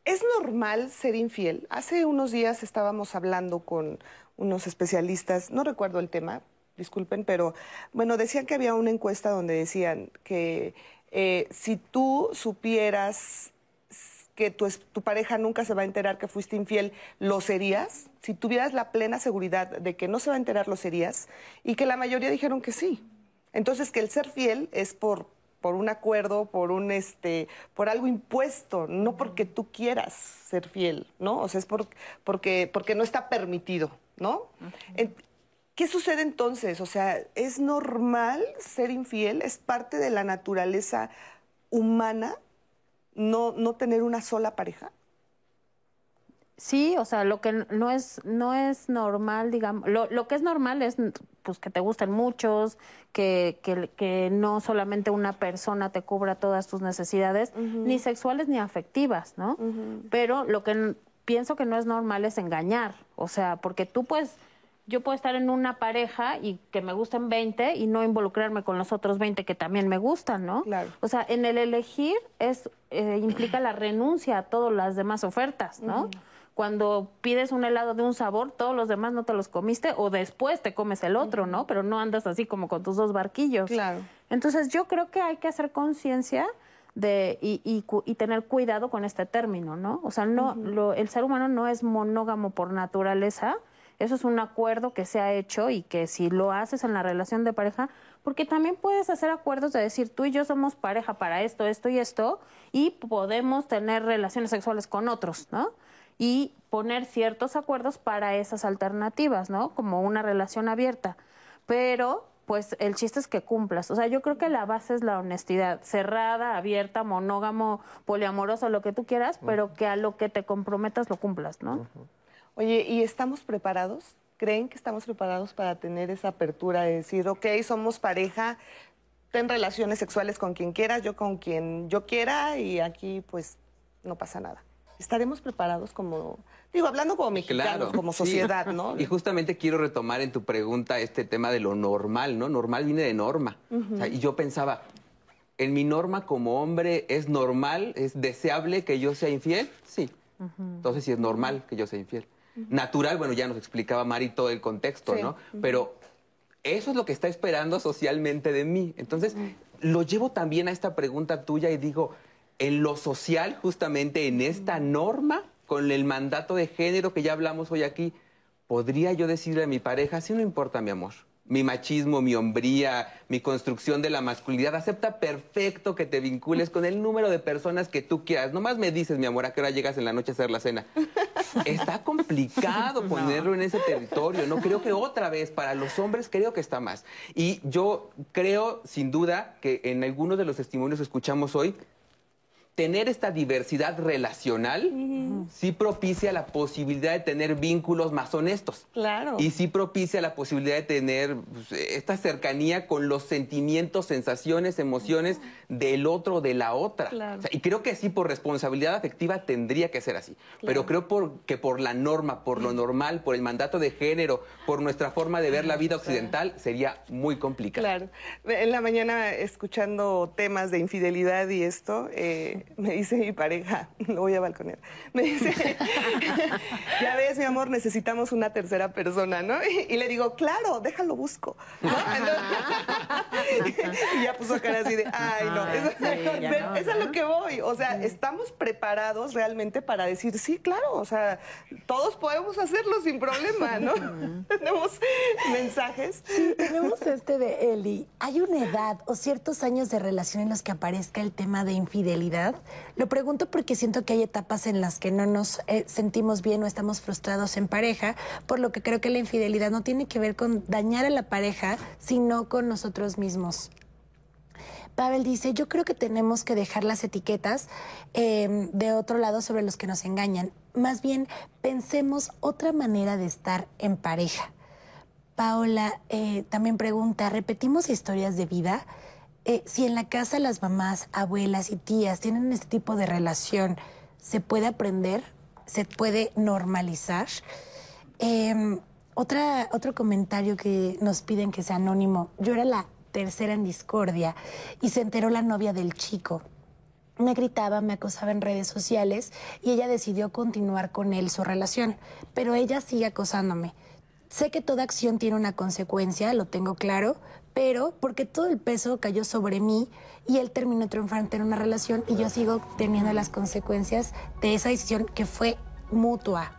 ¿Es normal ser infiel? Hace unos días estábamos hablando con unos especialistas, no recuerdo el tema, disculpen, pero bueno, decían que había una encuesta donde decían que eh, si tú supieras que tu, tu, pareja nunca se va a enterar que fuiste infiel, ¿lo serías? Si tuvieras la plena seguridad de que no se va a enterar, ¿lo serías? Y que la mayoría dijeron que sí. Entonces, que el ser fiel es por por un acuerdo, por un este, por algo impuesto, no porque tú quieras ser fiel, ¿no? O sea, es por, porque, porque no está permitido, ¿no? ¿Qué sucede entonces? O sea, ¿es normal ser infiel? ¿Es parte de la naturaleza humana no, no tener una sola pareja? Sí, o sea, lo que no es, no es normal, digamos, lo, lo que es normal es pues que te gusten muchos, que, que, que, no solamente una persona te cubra todas tus necesidades, ni sexuales ni afectivas, ¿no? Pero lo que pienso que no es normal es engañar, o sea, porque tú puedes, yo puedo estar en una pareja y que me gusten 20 y no involucrarme con los otros 20 que también me gustan, ¿no? Claro. O sea, en el elegir es eh, implica la renuncia a todas las demás ofertas, ¿no? Cuando pides un helado de un sabor, todos los demás no te los comiste o después te comes el otro, ¿no? Pero no andas así como con tus dos barquillos. Claro. Entonces yo creo que hay que hacer conciencia de y, y, tener cuidado con este término, ¿no? O sea, no, lo, el ser humano no es monógamo por naturaleza. Eso es un acuerdo que se ha hecho y que si lo haces en la relación de pareja, porque también puedes hacer acuerdos de decir tú y yo somos pareja para esto, esto y esto, y podemos tener relaciones sexuales con otros, ¿no? Y poner ciertos acuerdos para esas alternativas, ¿no? Como una relación abierta. Pero, pues el chiste es que cumplas. O sea, yo creo que la base es la honestidad, cerrada, abierta, monógamo, poliamoroso, lo que tú quieras, pero que a lo que te comprometas lo cumplas, ¿no? Oye, ¿y estamos preparados? ¿Creen que estamos preparados para tener esa apertura de decir, ok, somos pareja, ten relaciones sexuales con quien quieras, yo con quien yo quiera y aquí pues no pasa nada? Estaremos preparados como, digo, hablando como mexicanos, como sociedad, ¿no? <laughs> Y justamente quiero retomar en tu pregunta este tema de lo normal, ¿no? Normal viene de norma. y yo pensaba, en mi norma como hombre, ¿es normal, es deseable que yo sea infiel? Sí. Entonces sí es normal que yo sea infiel. Natural, bueno, ya nos explicaba Mari todo el contexto, ¿no? Pero eso es lo que está esperando socialmente de mí. Entonces, lo llevo también a esta pregunta tuya y digo, en lo social, justamente en esta norma, con el mandato de género que ya hablamos hoy aquí, podría yo decirle a mi pareja, si no importa mi amor, mi machismo, mi hombría, mi construcción de la masculinidad, acepta perfecto que te vincules con el número de personas que tú quieras. Nomás me dices, mi amor, a qué hora llegas en la noche a hacer la cena. <laughs> está complicado ponerlo en ese territorio. No creo que otra vez para los hombres creo que está más. Y yo creo sin duda que en algunos de los testimonios que escuchamos hoy tener esta diversidad relacional sí propicia la posibilidad de tener vínculos más honestos. Claro. Y sí propicia la posibilidad de tener pues, esta cercanía con los sentimientos, sensaciones, emociones del otro de la otra. Claro. O sea, y creo que sí, por responsabilidad afectiva tendría que ser así. Pero creo por, que por la norma, por lo normal, por el mandato de género, por nuestra forma de ver la vida occidental, sería muy complicado. Claro. En la mañana, escuchando temas de infidelidad y esto, eh, <laughs> me dice mi pareja, <laughs> lo voy a balconear, me dice, <laughs> ya ves, mi amor, necesitamos una tercera persona, ¿no? Y, y le digo, claro, déjalo busco. ¿no? Entonces, y ya puso cara así de, ay, no, Ay, eso, sí, ya pero no, eso es ¿no? lo que voy. O sea, estamos preparados realmente para decir, sí, claro, o sea, todos podemos hacerlo sin problema, ¿no? Tenemos mensajes. Sí, tenemos este de Eli. ¿Hay una edad o ciertos años de relación en los que aparezca el tema de infidelidad? Lo pregunto porque siento que hay etapas en las que no nos eh, sentimos bien o estamos frustrados en pareja, por lo que creo que la infidelidad no tiene que ver con dañar a la pareja, sino con nosotros mismos. Pavel dice, yo creo que tenemos que dejar las etiquetas eh, de otro lado sobre los que nos engañan. Más bien, pensemos otra manera de estar en pareja. Paola eh, también pregunta, ¿repetimos historias de vida? Eh, si en la casa las mamás, abuelas y tías tienen este tipo de relación, ¿se puede aprender? ¿Se puede normalizar? Eh, otra, otro comentario que nos piden que sea anónimo. Yo era la tercera en discordia y se enteró la novia del chico. Me gritaba, me acosaba en redes sociales y ella decidió continuar con él su relación, pero ella sigue acosándome. Sé que toda acción tiene una consecuencia, lo tengo claro, pero porque todo el peso cayó sobre mí y él terminó triunfante en una relación y yo sigo teniendo las consecuencias de esa decisión que fue mutua.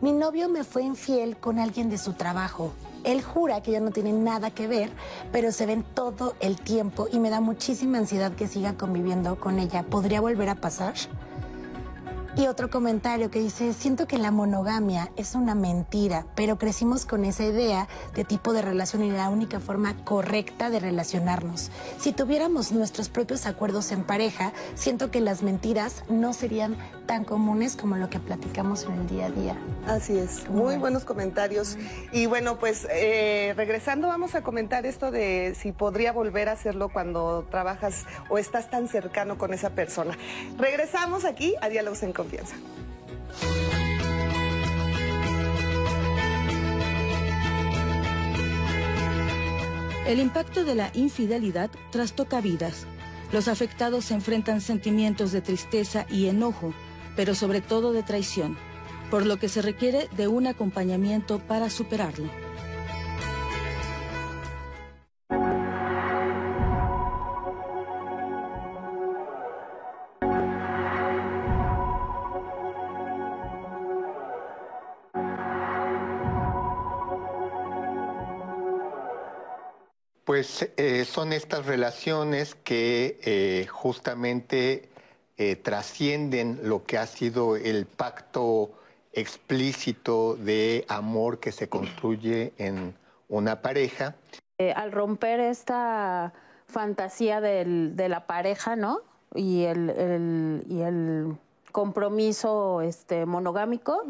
Mi novio me fue infiel con alguien de su trabajo. Él jura que ya no tiene nada que ver, pero se ven todo el tiempo y me da muchísima ansiedad que siga conviviendo con ella. ¿Podría volver a pasar? Y otro comentario que dice, siento que la monogamia es una mentira, pero crecimos con esa idea de tipo de relación y la única forma correcta de relacionarnos. Si tuviéramos nuestros propios acuerdos en pareja, siento que las mentiras no serían tan comunes como lo que platicamos en el día a día. Así es, muy buenos comentarios. Y bueno, pues eh, regresando vamos a comentar esto de si podría volver a hacerlo cuando trabajas o estás tan cercano con esa persona. Regresamos aquí a Diálogos en Confianza. El impacto de la infidelidad trastoca vidas. Los afectados enfrentan sentimientos de tristeza y enojo, pero sobre todo de traición, por lo que se requiere de un acompañamiento para superarlo. Pues eh, son estas relaciones que eh, justamente eh, trascienden lo que ha sido el pacto explícito de amor que se construye en una pareja. Eh, al romper esta fantasía del- de la pareja, ¿no? Y el, el- y el compromiso este, monogámico,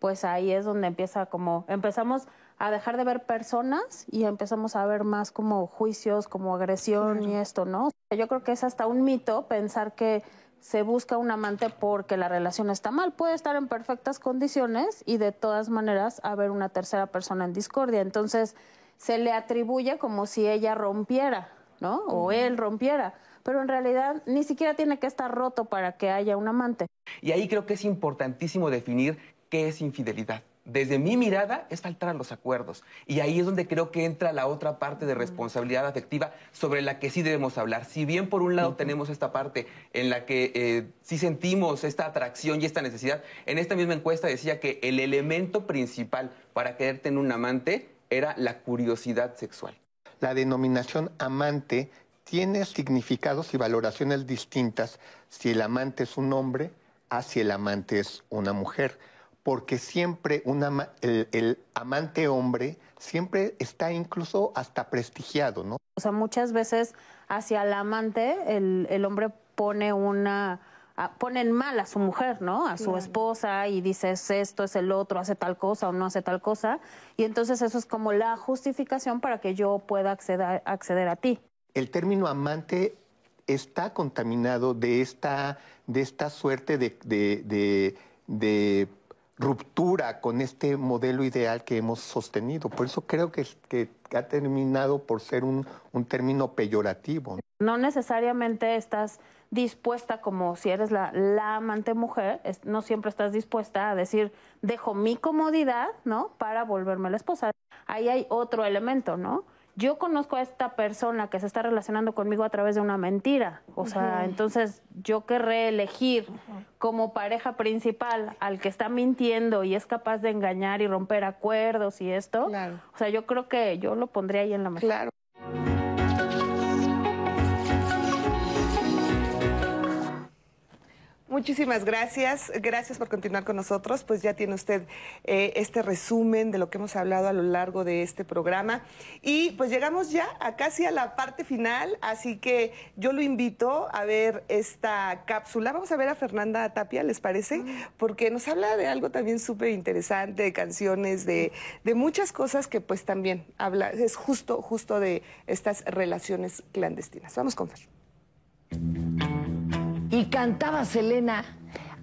pues ahí es donde empieza como, empezamos a dejar de ver personas y empezamos a ver más como juicios, como agresión y esto, ¿no? Yo creo que es hasta un mito pensar que se busca un amante porque la relación está mal. Puede estar en perfectas condiciones y de todas maneras haber una tercera persona en discordia. Entonces se le atribuye como si ella rompiera, ¿no? O él rompiera. Pero en realidad ni siquiera tiene que estar roto para que haya un amante. Y ahí creo que es importantísimo definir qué es infidelidad. Desde mi mirada es faltar a los acuerdos. Y ahí es donde creo que entra la otra parte de responsabilidad afectiva sobre la que sí debemos hablar. Si bien por un lado tenemos esta parte en la que eh, sí sentimos esta atracción y esta necesidad, en esta misma encuesta decía que el elemento principal para querer tener un amante era la curiosidad sexual. La denominación amante tiene significados y valoraciones distintas si el amante es un hombre, hacia el amante es una mujer, porque siempre el, amante hombre siempre está incluso hasta prestigiado, ¿no? O sea, muchas veces hacia el amante el, el hombre pone una ponen mal a su mujer, ¿no? A su esposa y dices esto es el otro, hace tal cosa o no hace tal cosa. Y entonces eso es como la justificación para que yo pueda acceder, acceder a ti. El término amante está contaminado de esta, de esta suerte de, de, de, ruptura con este modelo ideal que hemos sostenido. Por eso creo que, que ha terminado por ser un, un término peyorativo. No necesariamente estás dispuesta, como si eres la, la amante mujer, no siempre estás dispuesta a decir, dejo mi comodidad, ¿no? Para volverme la esposa. Ahí hay otro elemento, ¿no? Yo conozco a esta persona que se está relacionando conmigo a través de una mentira. O sea, entonces yo querré elegir como pareja principal al que está mintiendo y es capaz de engañar y romper acuerdos y esto. O sea, yo creo que yo lo pondría ahí en la mesa. Claro. Muchísimas gracias. Gracias por continuar con nosotros. Pues ya tiene usted eh, este resumen de lo que hemos hablado a lo largo de este programa. Y pues llegamos ya a casi a la parte final, así que yo lo invito a ver esta cápsula. Vamos a ver a Fernanda Tapia, ¿les parece? Porque nos habla de algo también súper interesante, de canciones, de, de muchas cosas que pues también habla, es justo, justo de estas relaciones clandestinas. Vamos con Fer. Y cantaba Selena,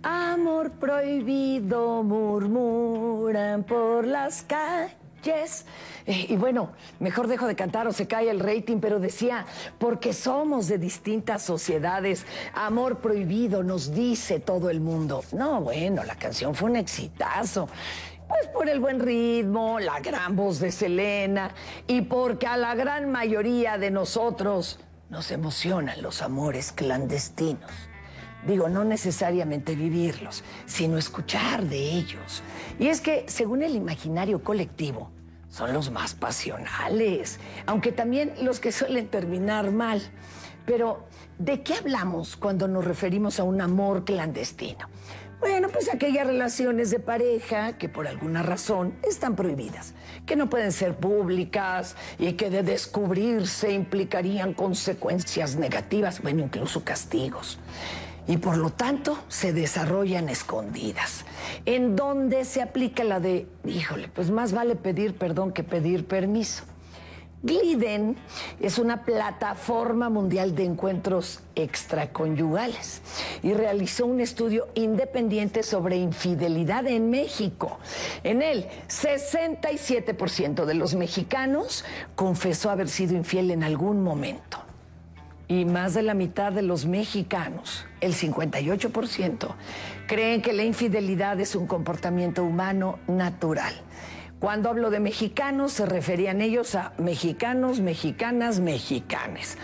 amor prohibido murmuran por las calles. Eh, y bueno, mejor dejo de cantar o se cae el rating, pero decía, porque somos de distintas sociedades, amor prohibido nos dice todo el mundo. No, bueno, la canción fue un exitazo. Pues por el buen ritmo, la gran voz de Selena y porque a la gran mayoría de nosotros nos emocionan los amores clandestinos. Digo, no necesariamente vivirlos, sino escuchar de ellos. Y es que, según el imaginario colectivo, son los más pasionales, aunque también los que suelen terminar mal. Pero, ¿de qué hablamos cuando nos referimos a un amor clandestino? Bueno, pues aquellas relaciones de pareja que por alguna razón están prohibidas, que no pueden ser públicas y que de descubrirse implicarían consecuencias negativas, bueno, incluso castigos y por lo tanto se desarrollan escondidas, en donde se aplica la de, híjole, pues más vale pedir perdón que pedir permiso. Gliden es una plataforma mundial de encuentros extraconyugales y realizó un estudio independiente sobre infidelidad en México. En él, 67% de los mexicanos confesó haber sido infiel en algún momento y más de la mitad de los mexicanos, el 58%, creen que la infidelidad es un comportamiento humano natural. Cuando hablo de mexicanos, se referían ellos a mexicanos, mexicanas, mexicanes.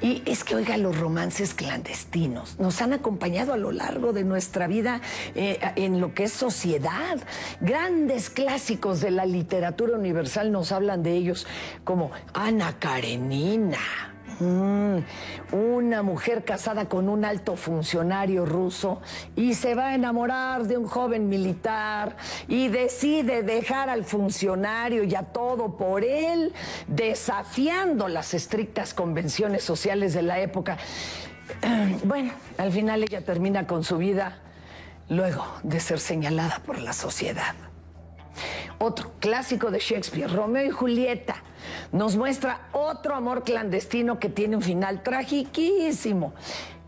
Y es que, oiga, los romances clandestinos nos han acompañado a lo largo de nuestra vida eh, en lo que es sociedad. Grandes clásicos de la literatura universal nos hablan de ellos como Ana Karenina, Mm, una mujer casada con un alto funcionario ruso y se va a enamorar de un joven militar y decide dejar al funcionario y a todo por él, desafiando las estrictas convenciones sociales de la época. <clears throat> Bueno, al final ella termina con su vida luego de ser señalada por la sociedad. Otro clásico de Shakespeare, Romeo y Julieta nos muestra otro amor clandestino que tiene un final tragiquísimo.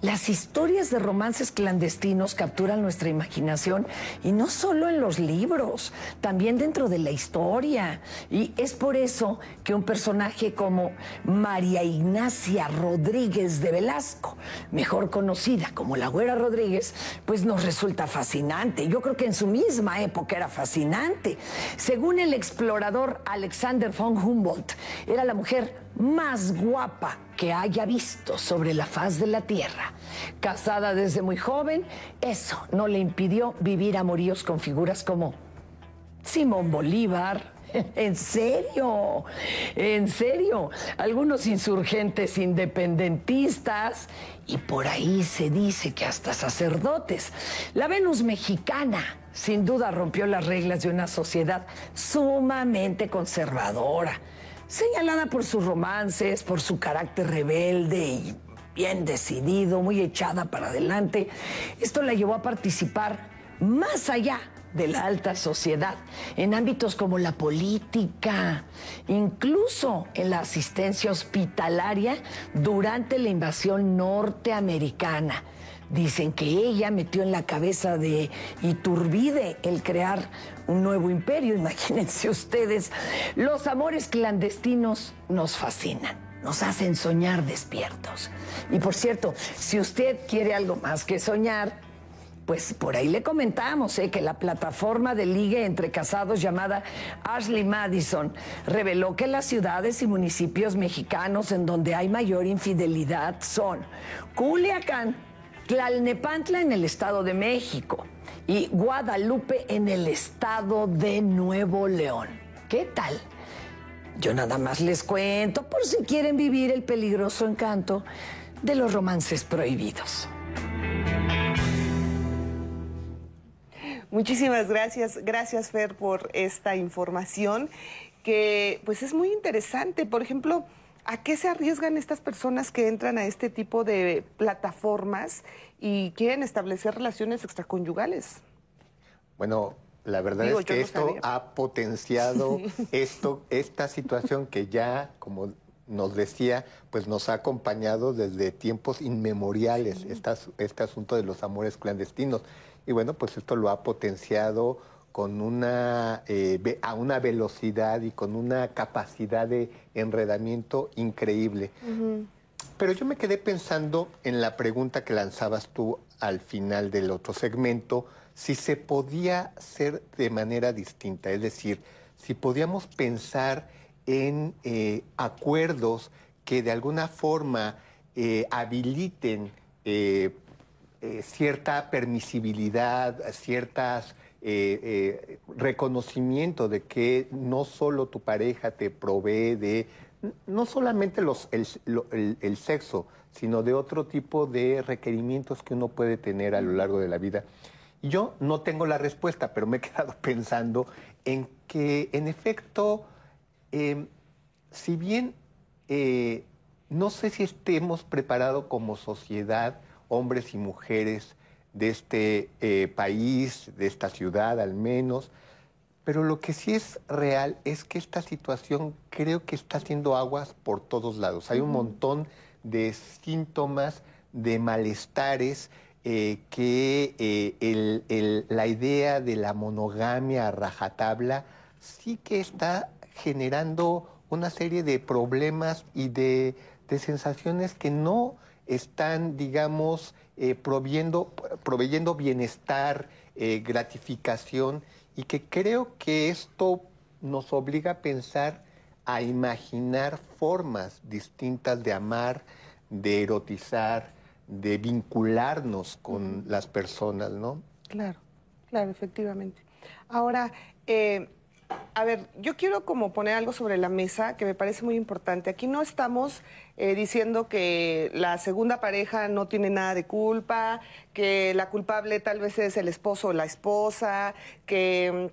Las historias de romances clandestinos capturan nuestra imaginación y no solo en los libros, también dentro de la historia. Y es por eso que un personaje como María Ignacia Rodríguez de Velasco, mejor conocida como la Güera Rodríguez, pues nos resulta fascinante. Yo creo que en su misma época era fascinante. Según el explorador Alexander von Humboldt, era la mujer más guapa que haya visto sobre la faz de la tierra. Casada desde muy joven, eso no le impidió vivir amoríos con figuras como Simón Bolívar, <laughs> En serio, en serio. Algunos insurgentes independentistas y por ahí se dice que hasta sacerdotes. La Venus mexicana sin duda rompió las reglas de una sociedad sumamente conservadora, señalada por sus romances, por su carácter rebelde y bien decidido, muy echada para adelante. Esto la llevó a participar más allá de la alta sociedad, en ámbitos como la política, incluso en la asistencia hospitalaria durante la invasión norteamericana. Dicen que ella metió en la cabeza de Iturbide el crear un nuevo imperio. <laughs> Imagínense ustedes, los amores clandestinos nos fascinan, nos hacen soñar despiertos. Y por cierto, si usted quiere algo más que soñar, pues por ahí le comentamos ¿eh? que la plataforma de ligue entre casados llamada Ashley Madison reveló que las ciudades y municipios mexicanos en donde hay mayor infidelidad son Culiacán, Tlalnepantla en el Estado de México y Guadalupe en el Estado de Nuevo León. ¿Qué tal? Yo nada más les cuento por si quieren vivir el peligroso encanto de los romances prohibidos. Muchísimas gracias, gracias Fer por esta información que pues es muy interesante. Por ejemplo, ¿a qué se arriesgan estas personas que entran a este tipo de plataformas y quieren establecer relaciones extraconyugales? Bueno, la verdad es que esto ha potenciado <laughs> esto, esta situación que ya, como nos decía, pues nos ha acompañado desde tiempos inmemoriales, este asunto de los amores clandestinos. Y bueno, pues esto lo ha potenciado con una, eh, a una velocidad y con una capacidad de enredamiento increíble. Pero yo me quedé pensando en la pregunta que lanzabas tú al final del otro segmento, si se podía hacer de manera distinta, es decir, si podíamos pensar en eh, acuerdos que de alguna forma eh, habiliten eh, cierta permisibilidad, ciertas eh, eh, reconocimiento de que no solo tu pareja te provee de, no solamente los, el, sexo, sino de otro tipo de requerimientos que uno puede tener a lo largo de la vida. Yo no tengo la respuesta, pero me he quedado <laughs> pensando en que, en efecto, em, si bien no sé si estemos preparados como sociedad hombres y mujeres de este eh, país, de esta ciudad al menos. Pero lo que sí es real es que esta situación creo que está haciendo aguas por todos lados. Hay un montón de síntomas, de malestares, eh, que eh, la idea de la monogamia a rajatabla sí que está generando una serie de problemas y de sensaciones que no están, digamos, eh, proveyendo bienestar, eh, gratificación, y que creo que esto nos obliga a pensar, a imaginar formas distintas de amar, de erotizar, de vincularnos con las personas, ¿no? Claro, claro, efectivamente. Ahora, eh, a ver, yo quiero como poner algo sobre la mesa que me parece muy importante. Aquí no estamos eh, diciendo que la segunda pareja no tiene nada de culpa, que la culpable tal vez es el esposo o la esposa, que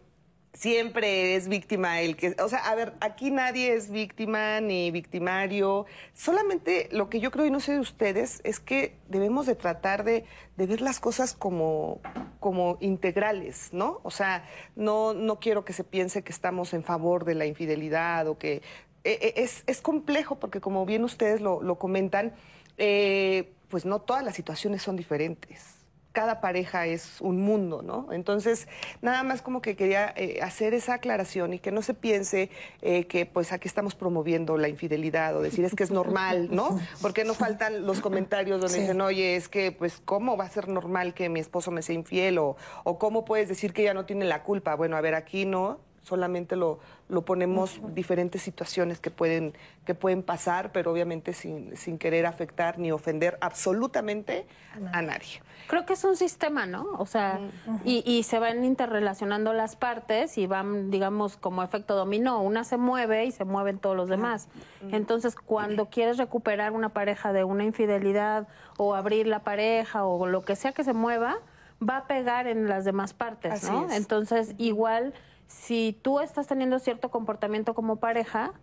siempre es víctima el que, o sea, a ver, aquí nadie es víctima ni victimario, solamente lo que yo creo y no sé de ustedes es que debemos de tratar de, ver las cosas como, como integrales, ¿no? O sea, no, no quiero que se piense que estamos en favor de la infidelidad o que e, e, es, complejo porque como bien ustedes lo, lo comentan, eh, pues no todas las situaciones son diferentes cada pareja es un mundo, ¿no? Entonces, nada más como que quería eh, hacer esa aclaración y que no se piense eh, que pues aquí estamos promoviendo la infidelidad o decir es que es normal, ¿no? <laughs> Porque no faltan los comentarios donde dicen, oye, es que pues cómo va a ser normal que mi esposo me sea infiel o, o cómo puedes decir que ella no tiene la culpa. Bueno, a ver, aquí no, solamente lo, lo ponemos diferentes situaciones que pueden, que pueden pasar, pero obviamente sin, sin querer afectar ni ofender absolutamente a nadie. Creo que es un sistema, ¿no? O sea, y, y se van interrelacionando las partes y van, digamos, como efecto dominó. Una se mueve y se mueven todos los demás. Entonces, cuando quieres recuperar una pareja de una infidelidad o abrir la pareja o lo que sea que se mueva, va a pegar en las demás partes, Así ¿no? es. Entonces, igual, si tú estás teniendo cierto comportamiento como pareja,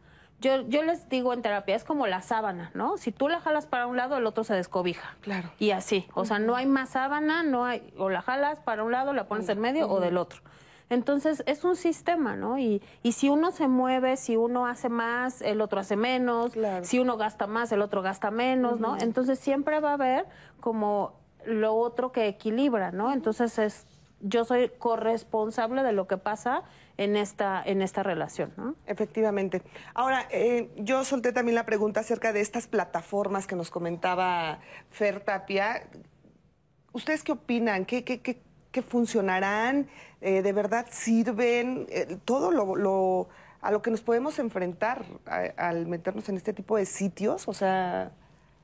yo, yo les digo en terapia, es como la sábana, ¿no? Si tú la jalas para un lado, el otro se descobija. Claro. Y así, o sea, no hay más sábana, no hay, o la jalas para un lado, la pones en medio o del otro. Entonces, es un sistema, ¿no? Y, y si uno se mueve, si uno hace más, el otro hace menos, si uno gasta más, el otro gasta menos, ¿no? Entonces, siempre va a haber como lo otro que equilibra, ¿no? Entonces, es yo soy corresponsable de lo que pasa en esta, en esta relación, ¿no? Efectivamente. Ahora, eh, yo solté también la pregunta acerca de estas plataformas que nos comentaba Fer Tapia. ¿Ustedes qué opinan? ¿Qué, qué, qué, qué funcionarán? Eh, ¿De verdad sirven? Eh, todo lo, a lo que nos podemos enfrentar al meternos en este tipo de sitios. O sea,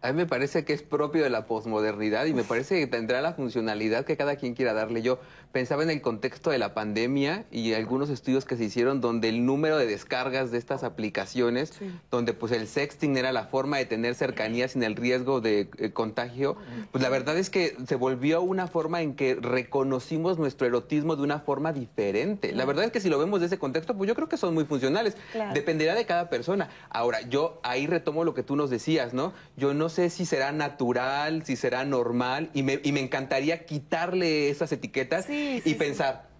A mí me parece que es propio de la posmodernidad y me parece que tendrá la funcionalidad que cada quien quiera darle. Yo pensaba en el contexto de la pandemia y algunos estudios que se hicieron donde el número de descargas de estas aplicaciones, donde pues el sexting era la forma de tener cercanía sin el riesgo de eh, contagio, pues la verdad es que se volvió una forma en que reconocimos nuestro erotismo de una forma diferente. La verdad es que si lo vemos de ese contexto, pues yo creo que son muy funcionales. Claro. Dependerá de cada persona. Ahora, yo ahí retomo lo que tú nos decías, ¿no? Yo no sé si será natural, si será normal, y me, y me encantaría quitarle esas etiquetas y pensar,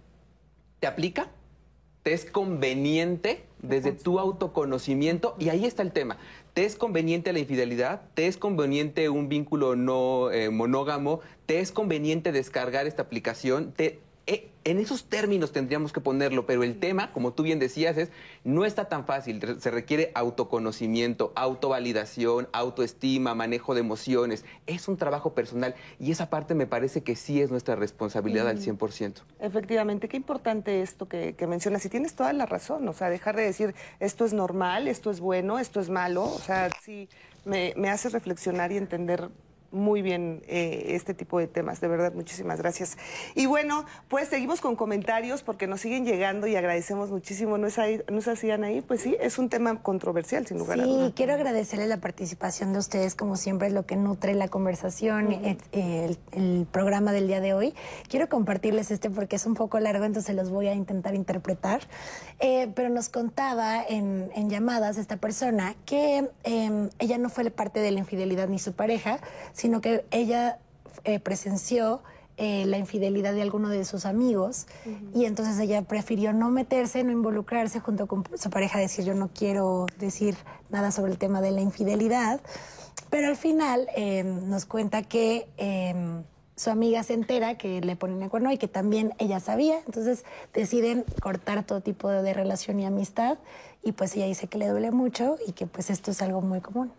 ¿te aplica? ¿Te es conveniente desde tu autoconocimiento? Y ahí está el tema. ¿Te es conveniente la infidelidad? ¿Te es conveniente un vínculo no eh, monógamo? ¿Te es conveniente descargar esta aplicación? ¿Te, en esos términos tendríamos que ponerlo, pero el tema, como tú bien decías, es no está tan fácil. Se requiere autoconocimiento, autovalidación, autoestima, manejo de emociones. Es un trabajo personal y esa parte me parece que sí es nuestra responsabilidad al Mm. 100%. efectivamente, qué importante esto que, que mencionas. Y tienes toda la razón. O sea, dejar de decir esto es normal, esto es bueno, esto es malo. O sea, sí, me, me hace reflexionar y entender muy bien eh, este tipo de temas. De verdad, muchísimas gracias. Y bueno, pues seguimos con comentarios porque nos siguen llegando y agradecemos muchísimo. ¿No es, ahí, ¿no es así, Anaí? Pues sí, es un tema controversial, sin lugar a Sí, dudas. quiero agradecerle la participación de ustedes, como siempre, es lo que nutre la conversación, eh, el, el programa del día de hoy. Quiero compartirles este porque es un poco largo, entonces los voy a intentar interpretar. Eh, pero nos contaba en, en llamadas esta persona que eh, ella no fue parte de la infidelidad ni su pareja, sino que ella eh, presenció eh, la infidelidad de alguno de sus amigos. Y entonces ella prefirió no meterse, no involucrarse junto con su pareja, decir yo no quiero decir nada sobre el tema de la infidelidad, pero al final eh, nos cuenta que eh, su amiga se entera que le ponen el cuerno y que también ella sabía, entonces deciden cortar todo tipo de, de relación y amistad. Y pues ella dice que le duele mucho y que pues esto es algo muy común.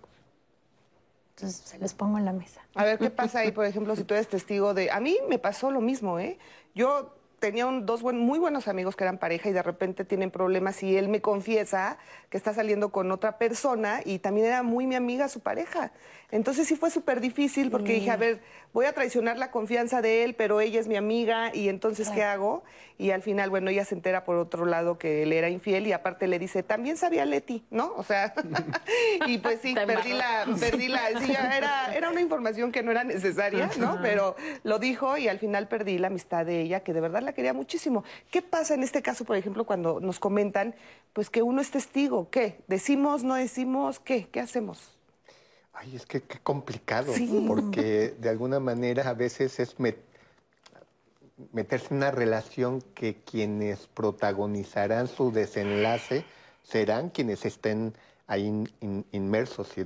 Entonces se los pongo en la mesa. A ver, ¿qué pasa ahí, por ejemplo, si tú eres testigo de... A mí me pasó lo mismo, ¿eh? Yo tenía un- dos buen- muy buenos amigos que eran pareja y de repente tienen problemas y él me confiesa que está saliendo con otra persona y también era muy mi amiga su pareja. Entonces sí fue súper difícil porque dije, a ver, voy a traicionar la confianza de él, pero ella es mi amiga y entonces ¿qué hago? Y al final, bueno, ella se entera por otro lado que él era infiel y aparte le dice, también sabía Leti, ¿no? O sea, <laughs> y pues sí, perdí la, perdí la, sí, era, era una información que no era necesaria, ¿no? Pero lo dijo y al final perdí la amistad de ella, que de verdad la quería muchísimo. ¿Qué pasa en este caso, por ejemplo, cuando nos comentan, pues que uno es testigo? ¿Qué? ¿Decimos, no decimos? ¿Qué? ¿Qué hacemos? Ay, es que qué complicado, Sí. porque de alguna manera a veces es met- meterse en una relación que quienes protagonizarán su desenlace serán quienes estén ahí in- in- inmersos. y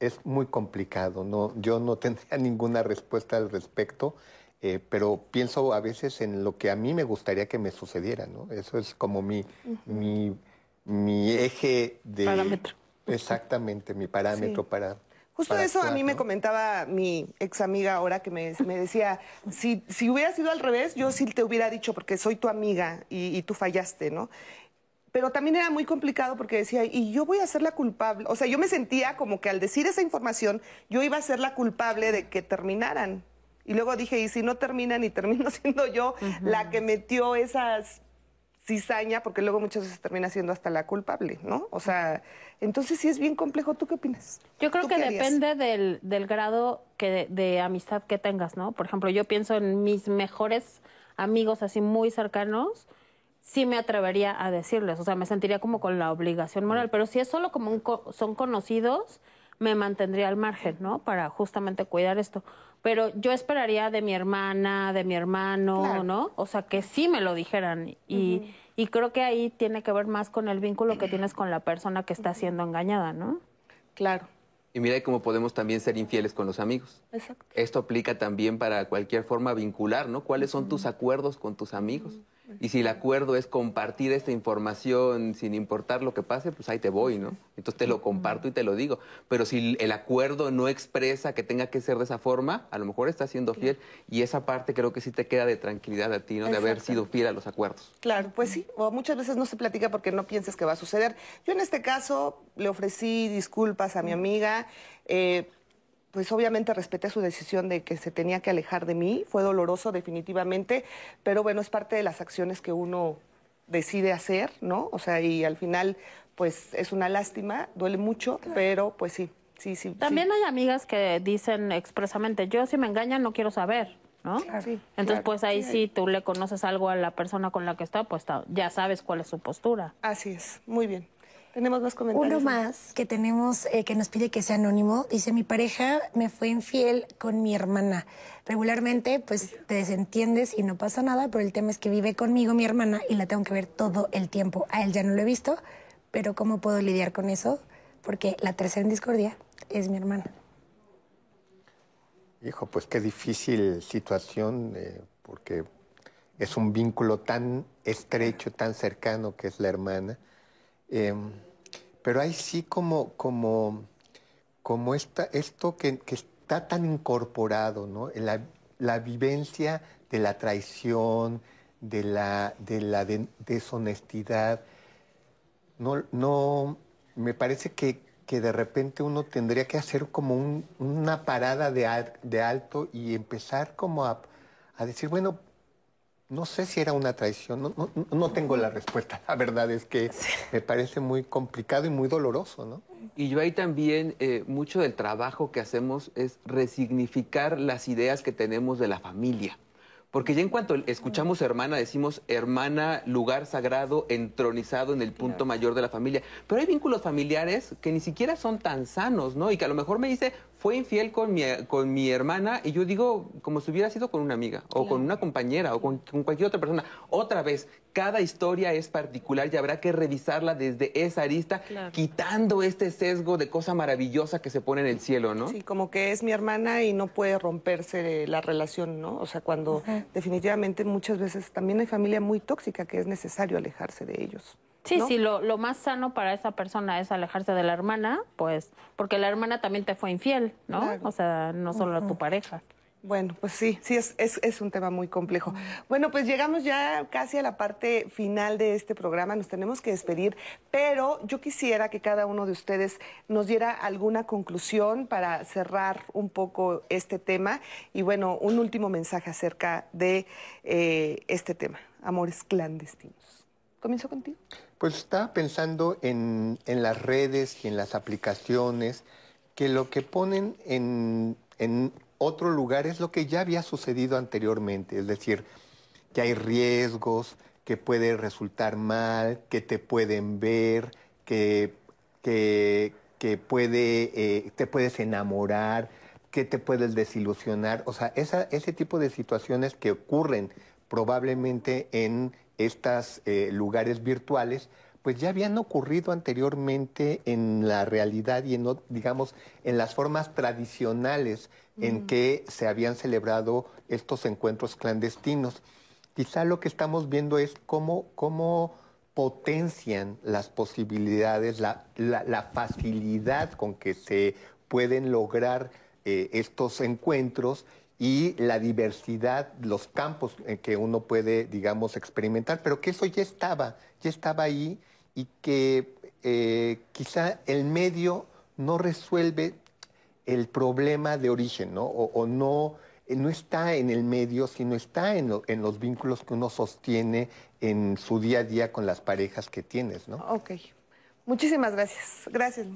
es muy complicado. No, yo no <laughs> tendría ninguna respuesta al respecto, eh, pero pienso a veces en lo que a mí me gustaría que me sucediera. ¿no? Eso es como mi, mi, mi eje de... Parámetro. Exactamente, mi parámetro Sí. para Justo para eso a mí me comentaba mi ex amiga ahora que me, me decía, si, si hubiera sido al revés, yo sí te hubiera dicho porque soy tu amiga y, y tú fallaste, ¿no? Pero también era muy complicado porque decía, y yo voy a ser la culpable. O sea, yo me sentía como que al decir esa información, yo iba a ser la culpable de que terminaran. Y luego dije, y si no terminan y termino <laughs> siendo yo la que metió esas cizaña, porque luego muchas veces termina siendo hasta la culpable, ¿no? O sea, entonces sí es bien complejo. ¿Tú qué opinas? Yo creo ¿Tú que depende del, del grado que de, de amistad que tengas, ¿no? Por ejemplo, yo pienso en mis mejores amigos así muy cercanos, sí me atrevería a decirles, o sea, me sentiría como con la obligación moral, pero si es solo como un co- son conocidos, me mantendría al margen, ¿no? Para justamente cuidar esto. Pero yo esperaría de mi hermana, de mi hermano, Claro. ¿no? O sea, que sí me lo dijeran. Y, y creo que ahí tiene que ver más con el vínculo que tienes con la persona que está siendo engañada, ¿no? Claro. Y mira cómo podemos también ser infieles con los amigos. Exacto. Esto aplica también para cualquier forma vincular, ¿no? ¿Cuáles son tus acuerdos con tus amigos? Y si el acuerdo es compartir esta información sin importar lo que pase, pues ahí te voy, ¿no? Entonces te lo comparto y te lo digo. Pero si el acuerdo no expresa que tenga que ser de esa forma, a lo mejor estás siendo fiel. Y esa parte creo que sí te queda de tranquilidad a ti, ¿no? De haber sido fiel a los acuerdos. Claro, pues sí, o muchas veces no se platica porque no piensas que va a suceder. Yo en este caso le ofrecí disculpas a mi amiga, eh, pues obviamente respeté su decisión de que se tenía que alejar de mí, fue doloroso definitivamente, pero bueno, es parte de las acciones que uno decide hacer, ¿no? O sea, y al final, pues es una lástima, duele mucho, pero pues sí, sí, sí. También hay amigas que dicen expresamente, yo si me engañan no quiero saber, ¿no? Sí, Entonces, claro. pues ahí Sí, sí, tú le conoces algo a la persona con la que está, pues ya sabes cuál es su postura. Así es, muy bien. Tenemos más comentarios. Uno más que tenemos eh, que nos pide que sea anónimo. Dice, mi pareja me fue infiel con mi hermana. Regularmente, pues te desentiendes y no pasa nada, pero el tema es que vive conmigo mi hermana y la tengo que ver todo el tiempo. A él ya no lo he visto, pero ¿cómo puedo lidiar con eso? Porque la tercera en discordia es mi hermana. Hijo, pues qué difícil situación, eh, porque es un vínculo tan estrecho, tan cercano que es la hermana. Eh, pero hay sí como, como, como esta, esto que, que está tan incorporado, ¿no? La, la vivencia de la traición, de la, de la de- deshonestidad. No, no, me parece que, que de repente uno tendría que hacer como un- una parada de, de alto y empezar como a, a decir, bueno, no sé si era una traición, no, no, no tengo la respuesta. La verdad es que me parece muy complicado y muy doloroso, ¿no? Y yo ahí también, eh, mucho del trabajo que hacemos es resignificar las ideas que tenemos de la familia. Porque ya en cuanto escuchamos hermana, decimos hermana, lugar sagrado, entronizado en el punto mayor de la familia. Pero hay vínculos familiares que ni siquiera son tan sanos, ¿no? Y que a lo mejor me dice, fue infiel con mi, con mi hermana, y yo digo, como si hubiera sido con una amiga, o con una compañera, o con, con cualquier otra persona. Otra vez, cada historia es particular y habrá que revisarla desde esa arista, Claro. quitando este sesgo de cosa maravillosa que se pone en el cielo, ¿no? Sí, como que es mi hermana y no puede romperse la relación, ¿no? O sea, cuando definitivamente muchas veces también hay familia muy tóxica que es necesario alejarse de ellos. Sí, ¿no? sí, lo, lo más sano para esa persona es alejarse de la hermana, pues, porque la hermana también te fue infiel, ¿no? Claro. O sea, no solo tu pareja. Bueno, pues sí, sí, es, es, es un tema muy complejo. Bueno, pues llegamos ya casi a la parte final de este programa, nos tenemos que despedir, pero yo quisiera que cada uno de ustedes nos diera alguna conclusión para cerrar un poco este tema y bueno, un último mensaje acerca de eh, este tema, amores clandestinos. ¿Comienzo contigo? Pues estaba pensando en, en las redes y en las aplicaciones, que lo que ponen en, en otro lugar es lo que ya había sucedido anteriormente, es decir, que hay riesgos, que puede resultar mal, que te pueden ver, que, que, que puede, eh, te puedes enamorar, que te puedes desilusionar. O sea, esa, ese tipo de situaciones que ocurren probablemente en estos lugares virtuales, pues ya habían ocurrido anteriormente en la realidad y en, digamos, en las formas tradicionales en que se habían celebrado estos encuentros clandestinos. Quizá lo que estamos viendo es cómo, cómo potencian las posibilidades, la, la- la facilidad con que se pueden lograr eh, estos encuentros y la diversidad, los campos en que uno puede, digamos, experimentar, pero que eso ya estaba, ya estaba ahí y que eh, quizá el medio no resuelve el problema de origen, ¿no? O, no, no está en el medio, sino está en, en, los vínculos que uno sostiene en su día a día con las parejas que tienes, ¿no? Ok. Muchísimas gracias. Gracias.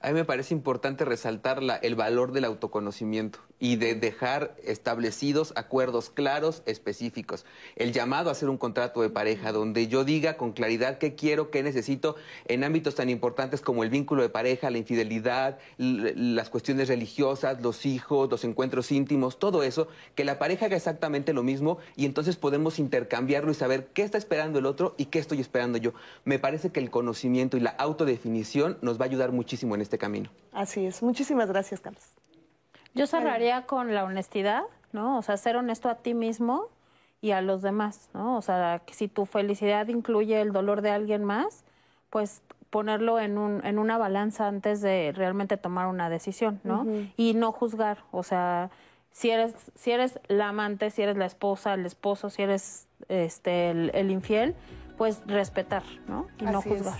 A mí me parece importante resaltar el valor del autoconocimiento y de dejar establecidos acuerdos claros, específicos. El llamado a hacer un contrato de pareja donde yo diga con claridad qué quiero, qué necesito en ámbitos tan importantes como el vínculo de pareja, la infidelidad, las cuestiones religiosas, los hijos, los encuentros íntimos, todo eso, que la pareja haga exactamente lo mismo y entonces podemos intercambiarlo y saber qué está esperando el otro y qué estoy esperando yo. Me parece que el conocimiento y la autodefinición nos va a ayudar muchísimo en este camino. Así es. Muchísimas gracias, Carlos. Yo cerraría con la honestidad, ¿no? O sea, ser honesto a ti mismo y a los demás, ¿no? O sea, que si tu felicidad incluye el dolor de alguien más, pues ponerlo en, un, en una balanza antes de realmente tomar una decisión, ¿no? Y no juzgar, o sea, si eres, si eres la amante, si eres la esposa, el esposo, si eres este, el, infiel, pues respetar, ¿no? Y no juzgar.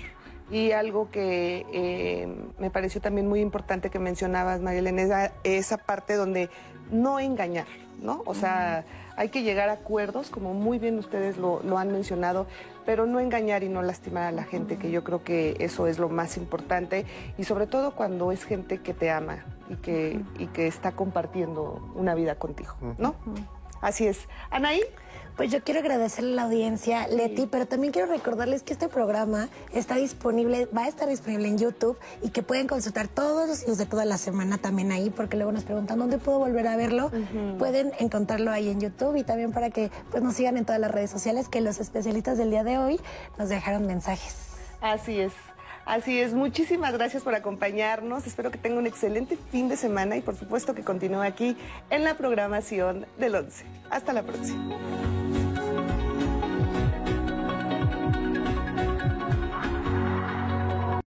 Y algo que eh, me pareció también muy importante que mencionabas, María esa parte donde no engañar, ¿no? O sea, hay que llegar a acuerdos, como muy bien ustedes lo, han mencionado, pero no engañar y no lastimar a la gente, que yo creo que eso es lo más importante, y sobre todo cuando es gente que te ama y que, y que está compartiendo una vida contigo, ¿no? Así es. Anaí. Pues yo quiero agradecerle a la audiencia, Leti, pero también quiero recordarles que este programa está disponible, va a estar disponible en YouTube y que pueden consultar todos los videos de toda la semana también ahí, porque luego nos preguntan dónde puedo volver a verlo. Pueden encontrarlo ahí en YouTube y también para que pues, nos sigan en todas las redes sociales, que los especialistas del día de hoy nos dejaron mensajes. Así es. Así es, muchísimas gracias por acompañarnos. Espero que tenga un excelente fin de semana y por supuesto que continúe aquí en la programación del 11. Hasta la próxima.